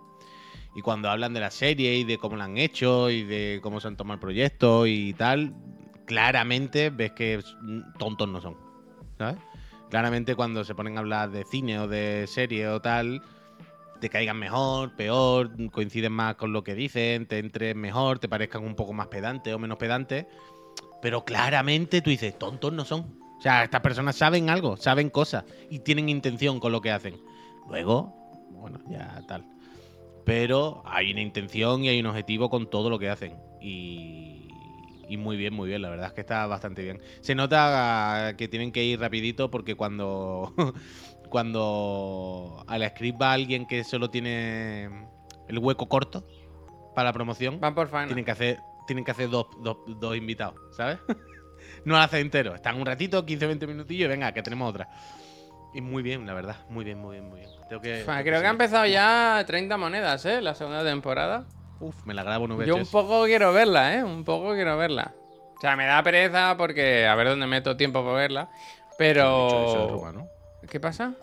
Y cuando hablan de la serie y de cómo la han hecho y de cómo se han tomado el proyecto y tal, claramente ves que es- tontos no son. ¿Sabes? Claramente cuando se ponen a hablar de cine o de serie o tal, te caigan mejor, peor, coinciden más con lo que dicen, te entres mejor, te parezcan un poco más pedantes o menos pedantes. Pero claramente tú dices, tontos no son. O sea, estas personas saben algo, saben cosas y tienen intención con lo que hacen. Luego, bueno, ya tal. Pero hay una intención y hay un objetivo con todo lo que hacen. Y, y muy bien, muy bien, la verdad es que está bastante bien. Se nota que tienen que ir rapidito porque cuando, [laughs] cuando al script va alguien que solo tiene el hueco corto para la promoción, Van por tienen que hacer, tienen que hacer dos, dos, dos invitados, ¿sabes? [laughs] no lo hacen entero. Están un ratito, 15-20 minutillos y venga, que tenemos otra. Y muy bien, la verdad. Muy bien, muy bien, muy bien. Tengo que, Fa, tengo Creo que ha empezado ya 30 monedas, ¿eh? La segunda temporada. Uf, me la grabo en VHS. Yo un poco quiero verla, ¿eh? Un poco quiero verla. O sea, me da pereza porque a ver dónde meto tiempo para verla. Dicho eso de Pero... ¿Qué pasa?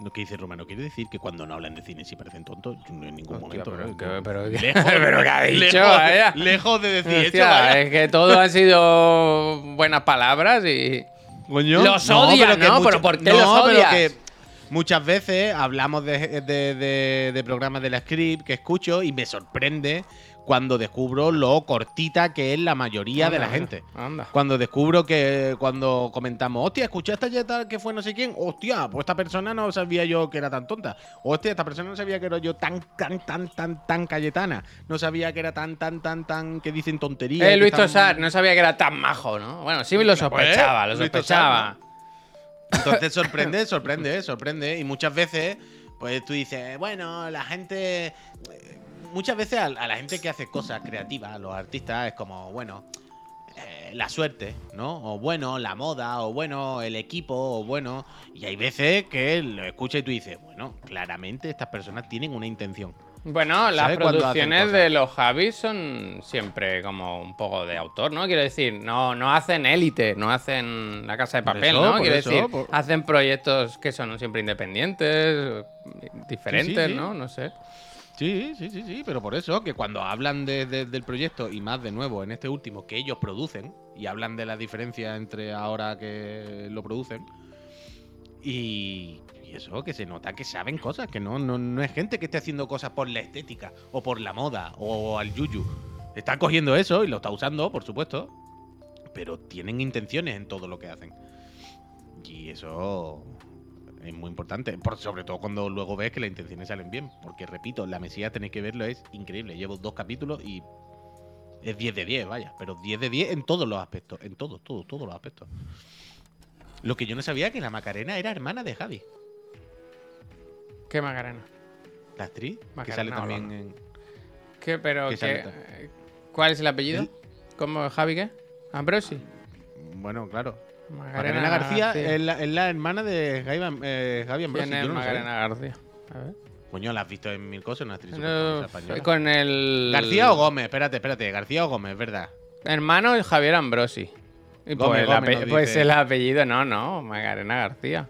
Lo que dice Romano quiere decir que cuando no hablan de cine sí parecen tontos. Yo En ningún Hostia, momento. pero ¿no? que- pero lejos, [laughs] pero que ha dicho, lejos, de decir Hostia, es que todo han sido buenas palabras y... Coño. Los odias, que ¿no? mucha- Pero ¿por qué no, los pero que muchas veces hablamos de, de- de- de programas de la script que escucho y me sorprende cuando descubro lo cortita que es la mayoría de la gente. Anda. Cuando descubro que cuando comentamos, hostia, escuchaste ya tal que fue no sé quién, hostia, pues esta persona no sabía yo que era tan tonta. Hostia, esta persona no sabía que era yo tan, tan, tan, tan, tan cayetana. No sabía que era tan, tan, tan, tan, que dicen tonterías. Eh, Luis tan- Tosar, no sabía que era tan majo, ¿no? Bueno, sí lo sospechaba, lo sospechaba. Tosar, Entonces [laughs] sorprende, sorprende, sorprende. Y muchas veces, pues tú dices, bueno, la gente. Muchas veces a, a la gente que hace cosas creativas, a los artistas, es como, bueno, eh, la suerte, ¿no? O bueno, la moda, o bueno, el equipo, o bueno. Y hay veces que lo escuchas y tú dices, bueno, claramente estas personas tienen una intención. Bueno, las ¿Sabe cuándo hacen producciones de los Javis son siempre como un poco de autor, ¿no? Quiero decir, no, no hacen élite, no hacen la casa de papel, eso, ¿no? Quiero eso, decir, por- hacen proyectos que son siempre independientes, diferentes, sí. ¿no? No sé. Sí, sí, sí, sí, pero por eso que cuando hablan de- de- del proyecto y más de nuevo en este último que ellos producen y hablan de la diferencia entre ahora que lo producen y, y eso, que se nota que saben cosas, que no, no, no es gente que esté haciendo cosas por la estética o por la moda o al yuyu. Está cogiendo eso y lo está usando, por supuesto, pero tienen intenciones en todo lo que hacen. Y eso es muy importante, por, sobre todo cuando luego ves que las intenciones salen bien. Porque repito, la Mesías tenéis que verlo, es increíble. Llevo dos capítulos y es 10 de 10, vaya. Pero 10 de 10 en todos los aspectos. En todos, todos, todos los aspectos. Lo que yo no sabía que la Macarena era hermana de Javi, ¿Qué Macarena? la actriz, que Macarena sale también en. ¿Qué, pero Que eh, ¿Cuál es el apellido? El- ¿Cómo, Javi qué? Ambrosi. Bueno, claro. Macarena, Macarena García es la, es la hermana de Javi, eh, Javi Ambrosi. ¿Quién es yo no. Macarena García? A ver. Coño, la has visto en mil cosas, una actriz No, española. con el. García o Gómez, espérate, espérate. García o Gómez, ¿verdad? Hermano de Javier Ambrosi. Y Gómez, pues, Gómez pues el apellido, no, no, Macarena García.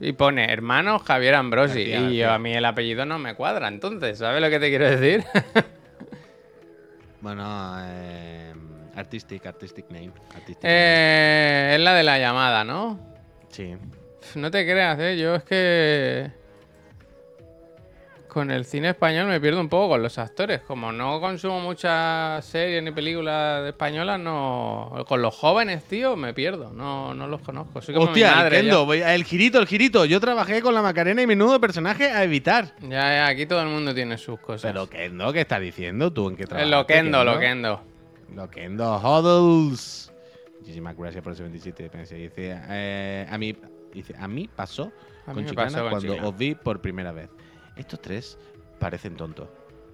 Y pone hermano Javier Ambrosi. García, y yo, a mí el apellido no me cuadra, entonces, ¿sabes lo que te quiero decir? [laughs] Bueno, eh, artistic, artistic name. artistic Eh, es la de la llamada, ¿no? name. Sí. No te creas, ¿eh? Yo es que. Con el cine español me pierdo un poco con los actores. Como no consumo muchas series ni películas españolas, no. Con los jóvenes, tío, me pierdo. No, no los conozco. Soy como Hostia, mi madre. El girito, el girito. Yo trabajé con la Macarena y menudo personaje a evitar. Ya, ya, aquí todo el mundo tiene sus cosas. Pero Kendo, ¿qué estás diciendo tú? ¿En qué Es trabajas? Loquendo, Loquendo. Loquendo, Hodls. Muchísimas gracias por ese 27. Pensé, dice, eh, a mí, dice, a mí pasó A mí con me Chicana pasó con cuando Chicana. os vi por primera vez. Estos tres parecen tontos,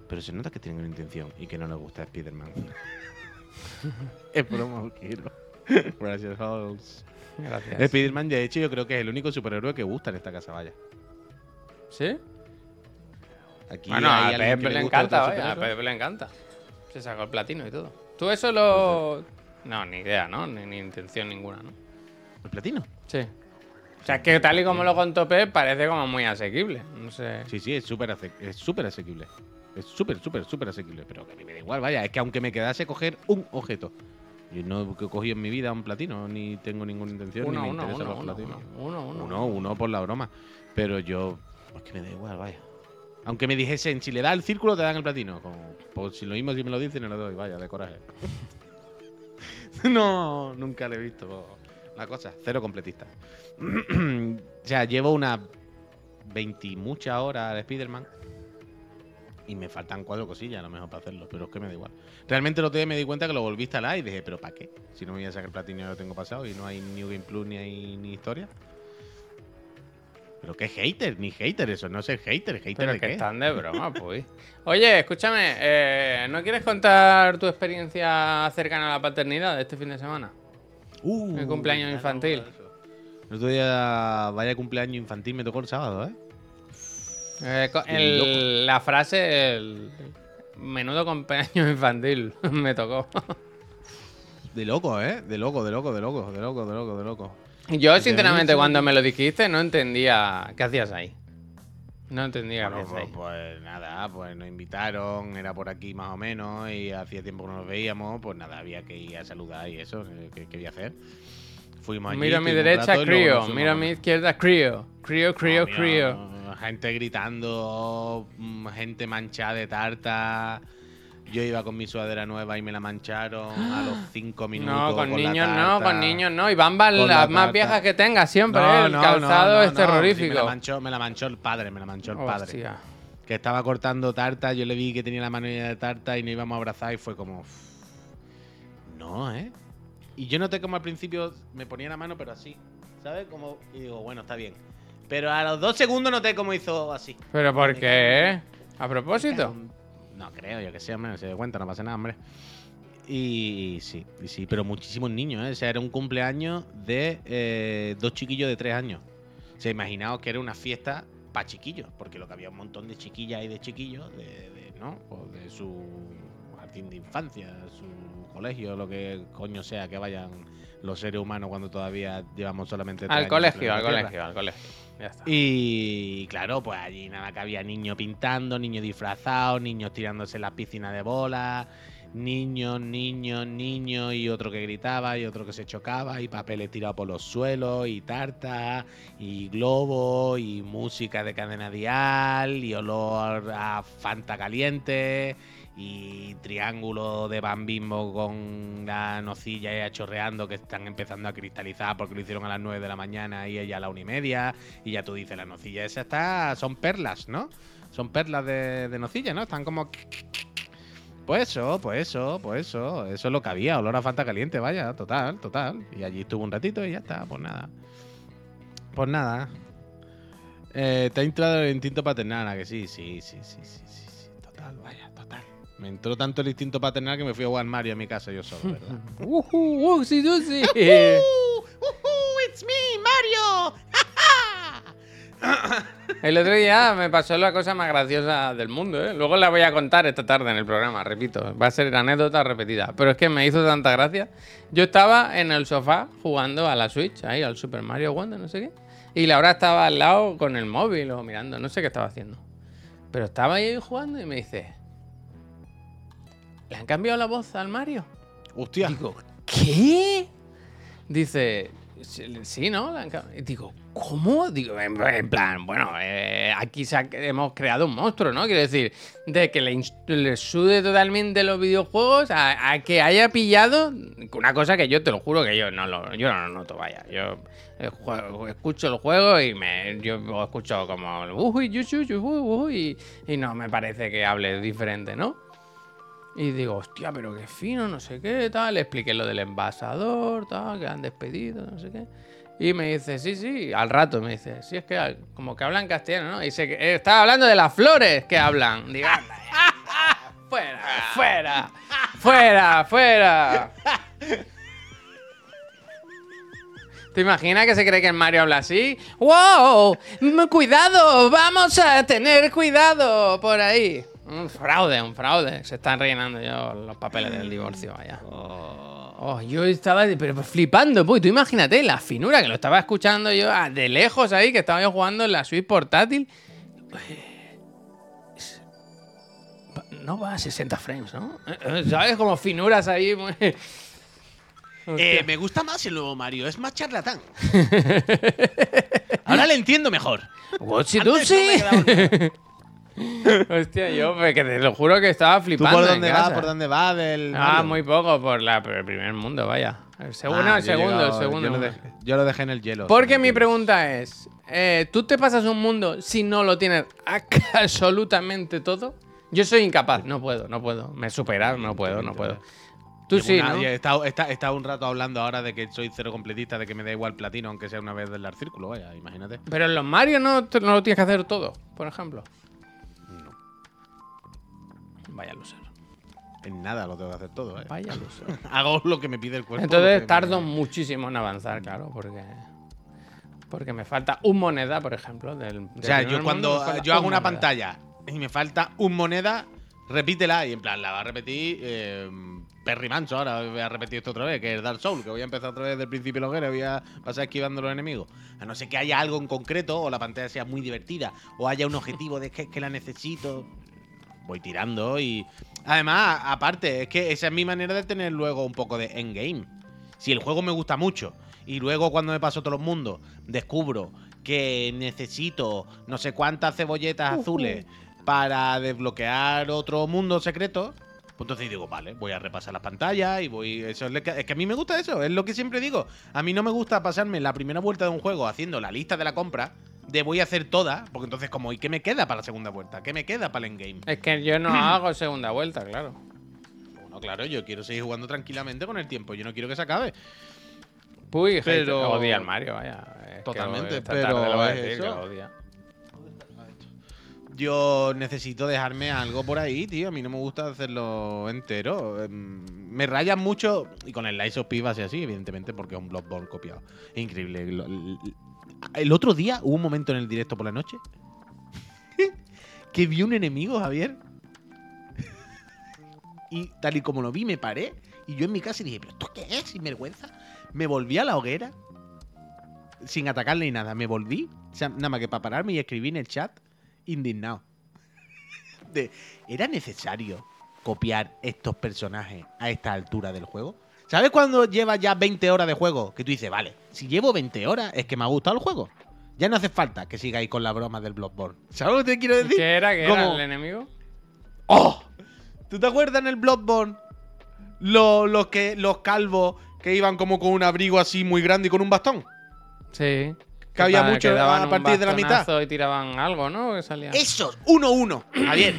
pero se nota que tienen una intención y que no les gusta Spider-Man. [laughs] es broma, os [laughs] quiero. Gracias, Halls. Gracias. Spider-Man, de hecho, yo creo que es el único superhéroe que gusta en esta casa, vaya. ¿Sí? Aquí Bueno, a alguien Pep que le encanta, vaya. A superhéroe. Pep le encanta. Se sacó el platino y todo. Tú eso lo. No, ni idea, ¿no? Ni, ni intención ninguna, ¿no? ¿El platino? Sí. O sea, es que tal y como lo contó Pep, parece como muy asequible. No sé. Sí, sí, es súper ase- es súper asequible. Es súper, súper, súper asequible. Pero que a mí me da igual, vaya. Es que aunque me quedase coger un objeto. Yo no he cogido en mi vida un platino, ni tengo ninguna intención, Uno, ni me uno, interesan uno, los uno, platinos. uno, uno, Uno, uno por la broma. Pero yo. Es que me da igual, vaya. Aunque me dijesen, si le da el círculo, te dan el platino. Como, pues si lo mismo, si me lo dicen, no lo doy, vaya, de coraje. [laughs] no, nunca le he visto la cosa. Cero completista. [clears throat] o sea, llevo unas 20 y horas de Spider-Man. Y me faltan cuatro cosillas a lo mejor para hacerlo, pero es que me da igual. Realmente lo otro día me di cuenta que lo volví a instalar y dije, ¿pero para qué? Si no me voy a sacar el platino ya lo tengo pasado y no hay New Game Plus ni hay ni historia. Pero qué hater, ni hater, eso no es el hater, hater Pero de que qué. están de broma, pues. Oye, escúchame, eh, ¿no quieres contar tu experiencia cercana a la paternidad de este fin de semana? Uh, El cumpleaños infantil. El otro día, vaya cumpleaños infantil, me tocó el sábado, ¿eh? Eh, el- la frase, el menudo cumpleaños infantil, [laughs] me tocó. De loco, ¿eh? De loco, de loco, de loco, de loco, de loco, de loco. Yo, sinceramente, cuando me lo dijiste, no entendía qué hacías ahí. No entendía qué hacías pues, ahí. pues nada, pues nos invitaron, era por aquí más o menos, y hacía tiempo que no nos veíamos, pues nada, había que ir a saludar y eso, eh, ¿qué quería hacer? Fuimos allí, Mira a mi derecha, Crio. Mira a a mi izquierda, Crio. Crio, Crio, Crio. Gente gritando, mm, gente manchada de tarta. Yo iba con mi sudadera nueva y me la mancharon a los cinco minutos. No, con, niños no, con niños no. Y bambas Con la las más viejas que tenga siempre, No, ¿eh? El no, calzado no, es sí, me, la terrorífico. manchó, me la manchó el padre, me la manchó el padre. Hostia. Que estaba cortando tarta, yo le vi que tenía la mano llena de tarta y nos íbamos a abrazar y fue como. "Uf, No, ¿eh? Y yo noté como al principio me ponía la mano, pero así, ¿sabes? Como, y digo, bueno, está bien. Pero a los dos segundos noté cómo hizo así. ¿Pero por qué? ¿A propósito? No creo, yo que sé, hombre, no se dé cuenta, no pasa nada, hombre. Y, sí, y sí, pero muchísimos niños, ¿eh? O sea, era un cumpleaños de eh, dos chiquillos de tres años. O sea, imaginaos que era una fiesta para chiquillos, porque lo que había un montón de chiquillas y de chiquillos, de, de- ¿no? Pues de su jardín de infancia, su colegio, lo que coño sea que vayan los seres humanos cuando todavía llevamos solamente tres Al colegio, al colegio, al colegio. Y claro, pues allí nada que había niños pintando, niños disfrazados, niños tirándose en la piscina de bolas, niños, niños, niños, y otro que gritaba, y otro que se chocaba, y papeles tirados por los suelos, y tarta, y globo, y música de cadena dial, y olor a Fanta caliente, y triángulo de bambismo con la nocilla ya chorreando que están empezando a cristalizar porque lo hicieron a las 9 de la mañana y ella a la una y media. Y ya tú dices, la nocilla esa está. Son perlas, ¿no? Son perlas de, nocilla, ¿no? Están como. Pues eso, pues eso, pues eso. Eso es lo que había, olor a Fanta caliente, vaya, total, total. Y allí estuvo un ratito y ya está, pues nada. Pues nada. Eh, te ha entrado el instinto paternal, ¿a que sí, sí, sí, sí, sí, sí, sí. Total, vaya. Me entró tanto el instinto paternal que me fui a jugar Mario a mi casa yo solo, ¿verdad? [laughs] Ujú, uxi, duxi. [laughs] it's me, Mario! [laughs] El otro día me pasó la cosa más graciosa del mundo, ¿eh? Luego la voy a contar esta tarde en el programa, repito. Va a ser anécdota repetida. Pero es que me hizo tanta gracia. Yo estaba en el sofá jugando a la Switch, ahí, al Super Mario Wonder, no sé qué. Y Laura estaba al lado con el móvil o mirando, no sé qué estaba haciendo. Pero estaba ahí jugando y me dice... ¿Le han cambiado la voz al Mario? Hostia. Digo, ¿qué? Dice, sí, ¿no? Digo, ¿cómo? Digo, en, plan, bueno, eh, aquí hemos creado un monstruo, ¿no? Quiero decir, de que le, le sude totalmente los videojuegos a, a que haya pillado una cosa que yo te lo juro que yo no lo, yo no lo noto, vaya. Yo eh, juego- escucho el juego y me, yo escucho como, uy, y, y no me parece que hable diferente, ¿no? Y digo, hostia, pero qué fino, no sé qué, tal. Le expliqué lo del envasador, tal, que han despedido, no sé qué. Y me dice, sí, sí, al rato me dice, sí, es que como que hablan castellano, ¿no? Y sé que eh, estaba hablando de las flores que hablan. Digo, [laughs] fuera, fuera, fuera, fuera. ¿Te imaginas que se cree que el Mario habla así? ¡Wow! ¡Cuidado! ¡Vamos a tener cuidado por ahí! Un fraude, un fraude. Se están rellenando yo los papeles del divorcio, vaya. Oh, yo estaba pero flipando, pues tú imagínate la finura que lo estaba escuchando yo ah, de lejos ahí, que estaba yo jugando en la Switch portátil. Eh, No va a 60 frames, ¿no? Eh, eh, ¿Sabes? Como finuras ahí. muy- Eh, me gusta más el nuevo Mario, es más charlatán. [laughs] Ahora le entiendo mejor. What's it Antes no me [laughs] Hostia, yo que te lo juro que estaba ¿Tú flipando. por dónde casa. ¿Por dónde va del Ah, Mario? muy poco por, la, por el primer mundo, vaya. El segundo, Ah, el segundo, el llegado- segundo. Yo lo, dejé, yo lo dejé en el hielo. Porque mi pregunta es, eh, ¿tú te pasas un mundo si no lo tienes [laughs] absolutamente todo? Yo soy incapaz, no puedo, no puedo. Me superar, no puedo, no puedo. Tú sí, una- estado un rato hablando ahora de que soy cero completista, de que me da igual platino, aunque sea una vez del círculo, vaya, imagínate. Pero en los Mario no, no lo tienes que hacer todo, por ejemplo. Vaya loser. En nada lo tengo que hacer todo, ¿eh? Vaya loser. [laughs] Hago lo que me pide el cuerpo. Entonces tardo me- muchísimo en avanzar, claro, porque. Porque me falta un moneda, por ejemplo. Del, O sea, yo cuando yo hago una pantalla y me falta un moneda, repítela y en plan la va a repetir eh, Perry Manso ahora voy a repetir esto otra vez, que es Dark Soul, que voy a empezar otra vez del principio de la voy a pasar esquivando los enemigos. A no ser que haya algo en concreto o la pantalla sea muy divertida o haya un objetivo de que es que la necesito. Voy tirando y además, aparte, es que esa es mi manera de tener luego un poco de endgame. Si el juego me gusta mucho y luego cuando me paso todos los mundos descubro que necesito no sé cuántas cebolletas azules para desbloquear otro mundo secreto, pues entonces digo, vale, voy a repasar las pantallas y voy. Eso es, lo que, es que a mí me gusta eso, es lo que siempre digo. A mí no me gusta pasarme la primera vuelta de un juego haciendo la lista de la compra, de voy a hacer todas, porque entonces, como, ¿y qué me queda para la segunda vuelta? ¿Qué me queda para el endgame? Es que yo no [clears throat] hago segunda vuelta, claro. Bueno, claro, yo quiero seguir jugando tranquilamente con el tiempo, yo no quiero que se acabe. Puy, Pero- odia el Mario, vaya. Es que Totalmente, esta pero lo voy a decir, que eso. odia. Yo necesito dejarme algo por ahí, tío. A mí no me gusta hacerlo entero. Em, Me rayan mucho. Y con el Lies of P va a ser así, evidentemente, porque es un Bloodborne copiado. Es increíble. El, otro día hubo un momento en el directo por la noche [laughs] que vi un enemigo, Javier. [laughs] Y tal y como lo vi, me paré. Y yo en mi casa dije, ¿pero esto qué es? Sin vergüenza. Me volví a la hoguera. Sin atacarle ni nada. Me volví. Nada más que para pararme y escribí en el chat. Indignado. [laughs] De, ¿Era necesario copiar estos personajes a esta altura del juego? ¿Sabes cuando llevas ya 20 horas de juego? Que tú dices, vale, si llevo 20 horas es que me ha gustado el juego. Ya no hace falta que sigáis con la broma del Bloodborne. ¿Sabes lo que te quiero decir? ¿Qué era? ¿Qué era el enemigo? ¡Oh! ¿Tú te acuerdas en el Bloodborne? Los, los que, los calvos que iban como con un abrigo así muy grande y con un bastón. Sí. Que había pa- mucho daban a partir de la mitad. Y tiraban algo, ¿no? Que salía. Esos, 1-1. Javier,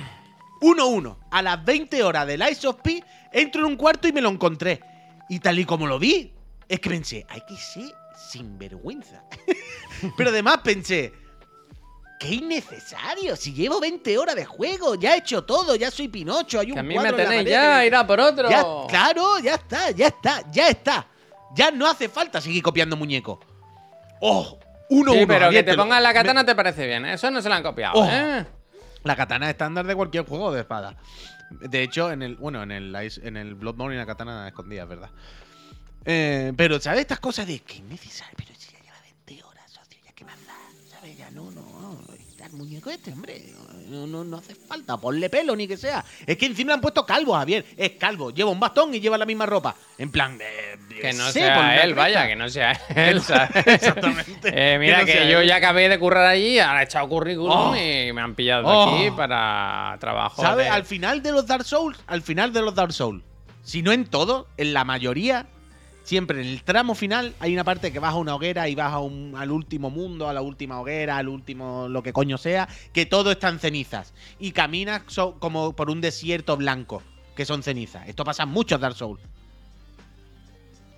1-1. A las 20 horas del Ice of P, entro en un cuarto y me lo encontré. Y tal y como lo vi, es que pensé, hay que ser sinvergüenza. [laughs] Pero además pensé, qué innecesario. Si llevo 20 horas de juego, ya he hecho todo, ya soy Pinocho, hay un Que a mí me la tenéis ya, irá por otro. Ya, claro, ya está, ya está, ya está. Ya no hace falta seguir copiando muñecos. ¡Oh! Uno, Sí, uno, pero que te lo- pongan la me- katana te parece bien, ¿eh? Eso no se lo han copiado, Oh. ¿eh? La katana estándar de cualquier juego de espada. De hecho, en el, bueno, en el, en el Bloodborne y la katana escondida, es verdad. Eh, pero, ¿sabes? Estas cosas de que es necesario, muñeco este, hombre. No, no, no hace falta, ponle pelo ni que sea. Es que encima le han puesto calvo, Javier. Es calvo, lleva un bastón y lleva la misma ropa. En plan, eh, Que no ponle sea él, vaya, que no sea [laughs] él. [laughs] Exactamente. Eh, mira, Que no que, sea yo él. ya acabé de currar allí, ahora he echado currículum Oh. y me han pillado Oh. aquí para trabajo. ¿Sabes? de- Al final de los Dark Souls, al final de los Dark Souls, si no en todo, en la mayoría, siempre en el tramo final hay una parte que vas a una hoguera y vas a un- al último mundo, a la última hoguera, al último lo que coño sea, que todo está en cenizas. Y caminas so- como por un desierto blanco, que son cenizas. Esto pasa en muchos Dark Souls.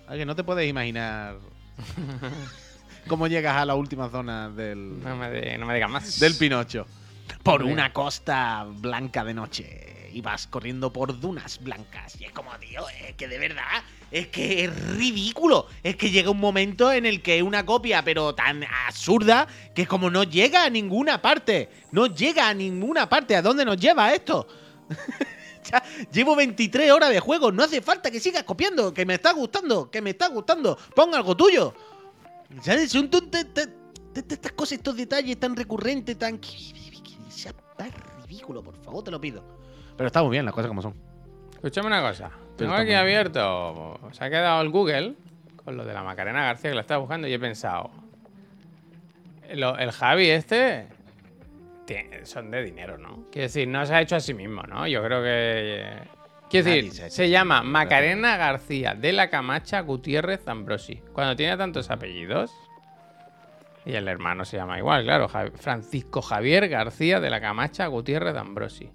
Que no te puedes imaginar [laughs] cómo llegas a la última zona del, No me, no me digas más. del Pinocho. Por una costa blanca de noche. Y vas corriendo por dunas blancas. Y es como, tío, es que de verdad, es que es ridículo. Es que llega un momento en el que una copia, pero tan absurda, que es como no llega a ninguna parte. No llega a ninguna parte. ¿A dónde nos lleva esto? [laughs] Llevo 23 horas de juego. No hace falta que sigas copiando. Que me está gustando. Que me está gustando. Pon algo tuyo. Son estas cosas, estos detalles tan recurrentes, tan ridículo, por favor, te lo pido. Pero está muy bien las cosas como son. Escúchame una cosa. Tengo aquí abierto. Se ha quedado el Google con lo de la Macarena García que la estaba buscando y he pensado. lo- el Javi este. son de dinero, ¿no? Quiero decir, no se ha hecho a sí mismo, ¿no? Yo creo que. Quiero decir, se llama Macarena García de la Camacha Gutiérrez Ambrosi. Cuando tiene tantos apellidos. Y el hermano se llama igual, claro. Javi- Francisco Javier García de la Camacha Gutiérrez Ambrosi.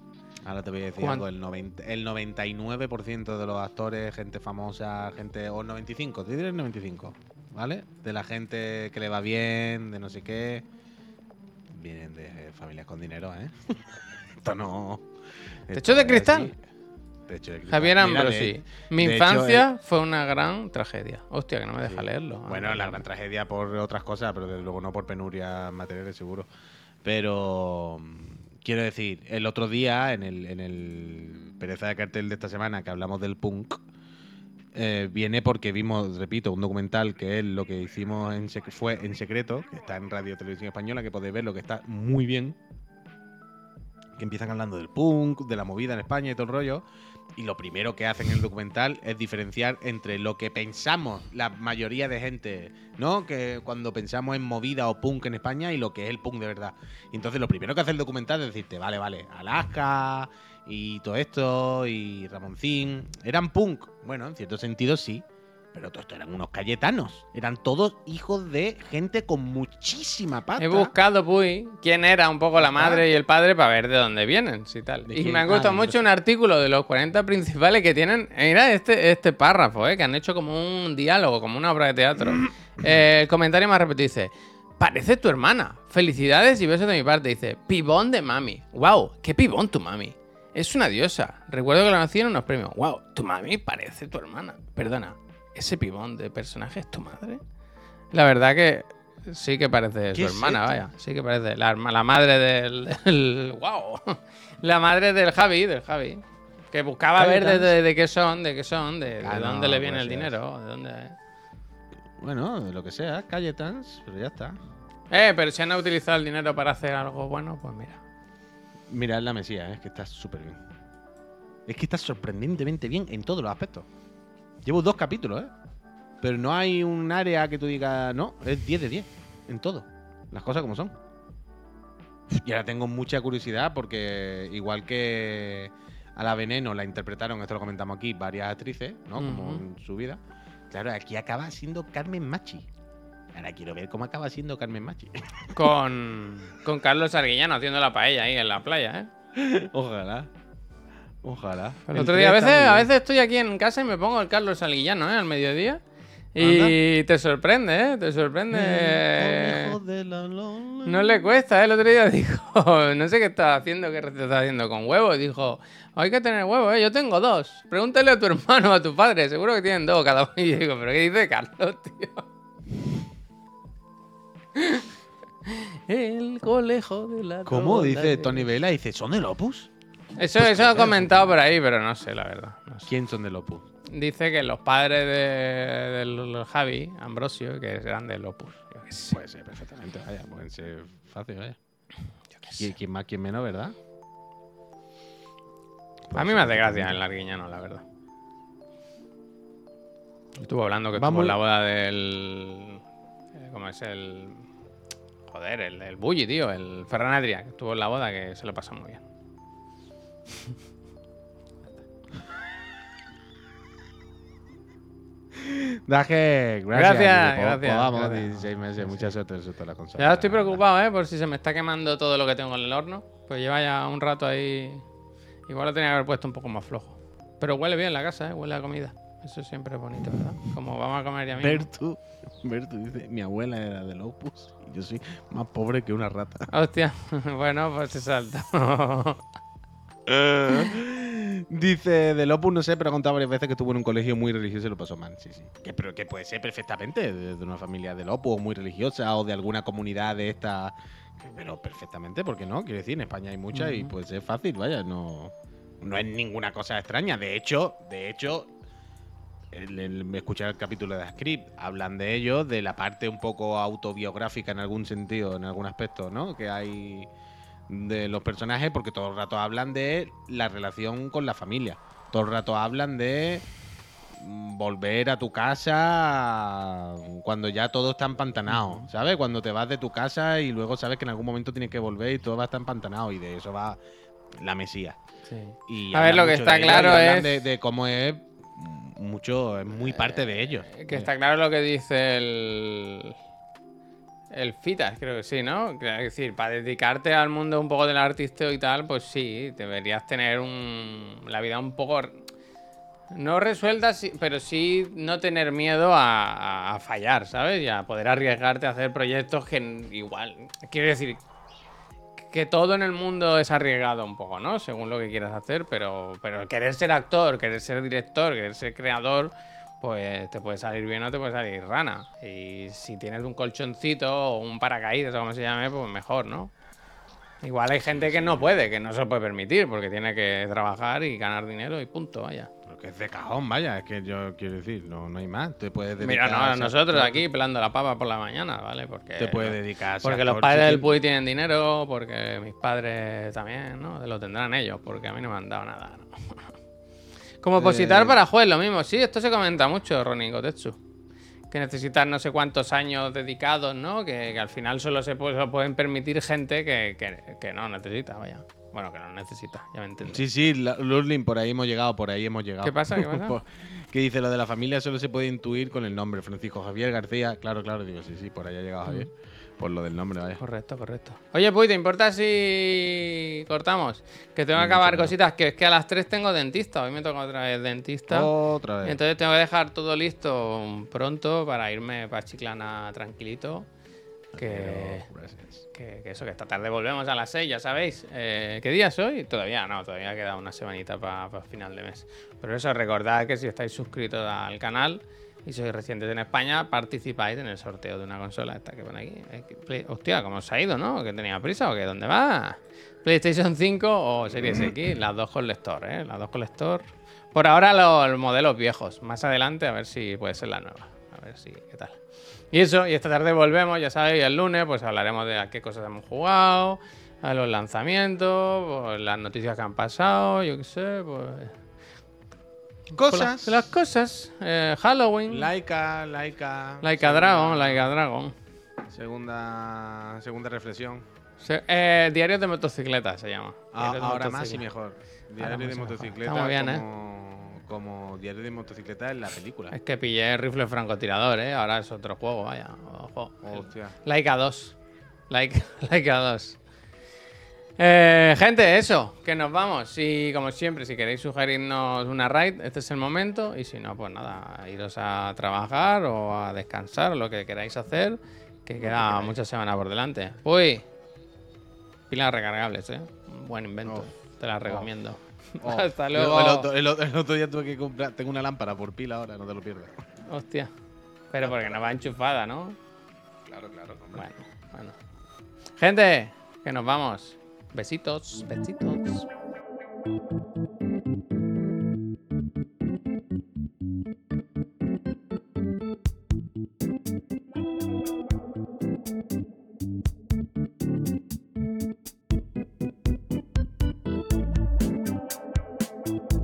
Ahora te voy a decir ¿Cuán- algo. El, 90 el 99% de los actores, gente famosa, gente. O el 95, te diré el 95. ¿Vale? De la gente que le va bien, de no sé qué. Vienen de familias con dinero, ¿eh? [laughs] Esto no. ¿Techo de cristal? de cristal. Javier Ambrosi. de- Mi hecho, infancia fue una gran tragedia. Hostia, que no me deja Sí. leerlo. Bueno, la gran tragedia por otras cosas, pero desde luego no por penurias materiales, seguro. Pero mm, quiero decir, el otro día, en el, en el pereza de cartel de esta semana, que hablamos del punk, eh, viene porque vimos, repito, un documental que es lo que hicimos en fue en secreto, que está en Radio Televisión Española, que podéis verlo, que está muy bien. Que empiezan hablando del punk, de la movida en España y todo el rollo. Y lo primero que hacen en el documental es diferenciar entre lo que pensamos la mayoría de gente, ¿no? Que cuando pensamos en movida o punk en España y lo que es el punk de verdad. Y entonces lo primero que hace el documental es decirte, vale, vale, Alaska y todo esto y Ramoncín, ¿eran punk? Bueno, en cierto sentido sí. Pero todo esto eran unos cayetanos. Eran todos hijos de gente con muchísima pasta. He buscado, Puy, quién era un poco la Ah. madre y el padre para ver de dónde vienen, si tal. ¿De Y me ha gustado mucho un artículo de los 40 principales que tienen. Mira este, este párrafo, eh, que han hecho como un diálogo, como una obra de teatro. [clears throat] Eh, el comentario más repetido dice: Parece tu hermana. Felicidades y besos de mi parte. Dice: Pibón de mami. ¡Wow! ¡Qué pibón tu mami! Es una diosa. Recuerdo que la nací en unos premios. ¡Wow! Tu mami parece tu hermana. Perdona, ¿ese pibón de personaje es tu madre? La verdad que sí que parece su ¿Qué es hermana, vaya. Sí que parece la, madre del, del- ¡Wow! [laughs] La madre del Javi, del Javi. Que buscaba Javi ver de, Dance. de- de qué son, de qué son, de, de no, dónde le viene el dinero, de dónde... Bueno, de lo que sea, Cayetans, pero ya está. Eh, pero si han utilizado el dinero para hacer algo bueno, pues mira. Mira, es la Mesía, es que está súper bien. Es que está sorprendentemente bien en todos los aspectos. Llevo dos capítulos, ¿eh? Pero no hay un área que tú digas, no, es 10 de 10 en todo. Las cosas como son. Y ahora tengo mucha curiosidad porque igual que a la Veneno la interpretaron, esto lo comentamos aquí, varias actrices, ¿no? Como en su vida. Claro, aquí acaba siendo Carmen Machi. Ahora quiero ver cómo acaba siendo Carmen Machi. Con, con Carlos Arguillano haciendo la paella ahí en la playa, ¿eh? [laughs] Ojalá. Ojalá. El otro día, a veces, a veces estoy aquí en casa y me pongo el Carlos Alguillano, ¿eh? Al mediodía. Y te sorprende, ¿eh? Te sorprende. No le cuesta, ¿eh? El otro día [laughs] dijo, no sé qué estaba haciendo, qué receta estaba haciendo con huevos. Dijo, hay que tener huevos, ¿eh? Yo tengo dos. Pregúntale a tu hermano o a tu padre, seguro que tienen dos cada uno. [laughs] Y yo digo, ¿pero qué dice Carlos, tío? [laughs] El colejo de la ¿Cómo dice Tony Vela? Dice, ¿son del Opus? Eso, eso ha comentado por ahí, pero no sé, la verdad. no sé. ¿Quién son del Opus? Dice que los padres de, del Javi, Ambrosio, que eran del Opus. Yo qué sé. Puede ser perfectamente, vaya, pueden ser fácil, vaya. yo qué ¿Qui- sé. ¿Quién más, quién menos, verdad? A mí me hace gracia el Arguiñano, la verdad. Estuvo hablando que Vamos- estuvo en la boda del. eh, ¿Cómo es el.? Joder, el, el Bulli, tío, el Ferran Adrià, que estuvo en la boda que se lo pasó muy bien. Daje, gracias. Gracias, gracias, vamos, gracias. 16 meses, mucha suerte en la consola. Ya estoy preocupado, ¿eh? Por si se me está quemando todo lo que tengo en el horno. Pues lleva ya un rato ahí. Igual lo tenía que haber puesto un poco más flojo. Pero huele bien la casa, ¿eh? Huele a comida. Eso siempre es bonito, ¿verdad? Como vamos a comer ya mismo. Bertu, Bertu dice, mi abuela era del Opus y yo soy más pobre que una rata. Hostia, [laughs] bueno, pues se salta. [laughs] [laughs] Dice, del Opus no sé, pero ha contado varias veces que estuvo en un colegio muy religioso y lo pasó mal. Sí, sí. Que, pero que puede ser perfectamente de, una familia del Opus o muy religiosa o de alguna comunidad de esta. Pero perfectamente, ¿por qué no? Quiero decir, en España hay muchas y puede ser fácil, vaya, no, no es ninguna cosa extraña. De hecho, de hecho, el, el- escuchar el capítulo de Script, hablan de ello, de la parte un poco autobiográfica en algún sentido, en algún aspecto, ¿no? Que hay de los personajes, porque todo el rato hablan de la relación con la familia. Todo el rato hablan de mm, volver a tu casa cuando ya todo está empantanado, ¿sabes? Cuando te vas de tu casa y luego sabes que en algún momento tienes que volver y todo va a estar empantanado y de eso va la mesía. Sí. Y A ver, lo que está claro es- de, de cómo es mucho, es muy parte de ellos. Que está claro lo que dice el. El FITAS, creo que sí, ¿no? Es decir, para dedicarte al mundo un poco del artisteo y tal, pues sí, deberías tener un, la vida un poco no resuelta, pero sí no tener miedo a, fallar, ¿sabes? Y a poder arriesgarte a hacer proyectos que igual. Quiero decir, que todo en el mundo es arriesgado un poco, ¿no? Según lo que quieras hacer, pero, pero querer ser actor, querer ser director, querer ser creador, pues te puede salir bien o te puede salir rana. Y si tienes un colchoncito o un paracaídas o como se llame, pues mejor, ¿no? Igual hay gente que no puede, que no se puede permitir, porque tiene que trabajar y ganar dinero y punto, vaya que es de cajón, vaya, es que yo quiero decir, no, no hay más. Te puedes dedicar Mira, no, nosotros aquí pelando la papa por la mañana, ¿vale? Porque, te puedes dedicar. Porque los padres del Puy tienen dinero, porque mis padres también, ¿no? Lo tendrán ellos, porque a mí no me han dado nada, ¿no? Como opositar eh, para juez, lo mismo. Sí, esto se comenta mucho, Ronnie Gotetsu. Que necesitas no sé cuántos años dedicados, ¿no? Que, al final solo se, pueden permitir gente que, que no necesita, vaya. Bueno, que no necesita, ya me entiendes. Sí, sí, Lurlin, por ahí hemos llegado, por ahí hemos llegado. ¿Qué pasa? ¿Qué [laughs] pasa? que dice lo de la familia solo se puede intuir con el nombre. Francisco Javier García, claro, claro, digo, sí, sí, por ahí ha llegado Javier. Por lo del nombre, vaya. Correcto, correcto. Oye, pues, ¿te importa si cortamos? Que tengo que acabar cositas, que es que a las 3 tengo dentista. Hoy me toca otra vez dentista. Otra vez. Entonces tengo que dejar todo listo pronto para irme para Chiclana tranquilito. Que, que, eso, que esta tarde volvemos a las 6, ya sabéis. Eh, ¿Qué día es hoy? Todavía no, todavía queda una semanita para final de mes. Pero eso, recordad que si estáis suscritos al canal y sois recientes en España, participáis en el sorteo de una consola esta que pone aquí. Hostia, ¿cómo os ha ido, no? ¿Que tenía prisa o qué? ¿Dónde va? ¿PlayStation 5 o Series X? Las dos con lector, ¿eh? Las dos con lector. Por ahora los modelos viejos. Más adelante a ver si puede ser la nueva. A ver si, ¿qué tal? Y eso, y esta tarde volvemos, ya sabéis, el lunes pues hablaremos de a qué cosas hemos jugado, a los lanzamientos, pues, las noticias que han pasado, yo qué sé, pues... Cosas. Las, cosas. Eh, Halloween. Laika, Laika. Laika Dragon, Laika Dragon. Segunda, segunda reflexión. eh, diario de motocicleta se llama. Ah, ahora más y mejor. Diario de motocicleta. Está bien, ¿eh? como diario de motocicleta en la película. Es que pillé el rifle francotirador, ¿eh? Ahora es otro juego, vaya. Ojo. Hostia. Laika 2. Like, Laika [laughs] 2. Eh, gente, eso, que nos vamos. Y como siempre, si queréis sugerirnos una raid, este es el momento. Y si no, pues nada, iros a trabajar o a descansar, lo que queráis hacer, que queda mucha semana por delante. Uy, pilas recargables, ¿eh? Buen invento, te las recomiendo. [laughs] Oh. Hasta luego. El otro, día tuve que comprar. Tengo una lámpara por pila ahora, no te lo pierdas. Hostia. Pero porque no va enchufada, ¿no? Claro, claro. Bueno, bueno. Gente, que nos vamos. Besitos, besitos.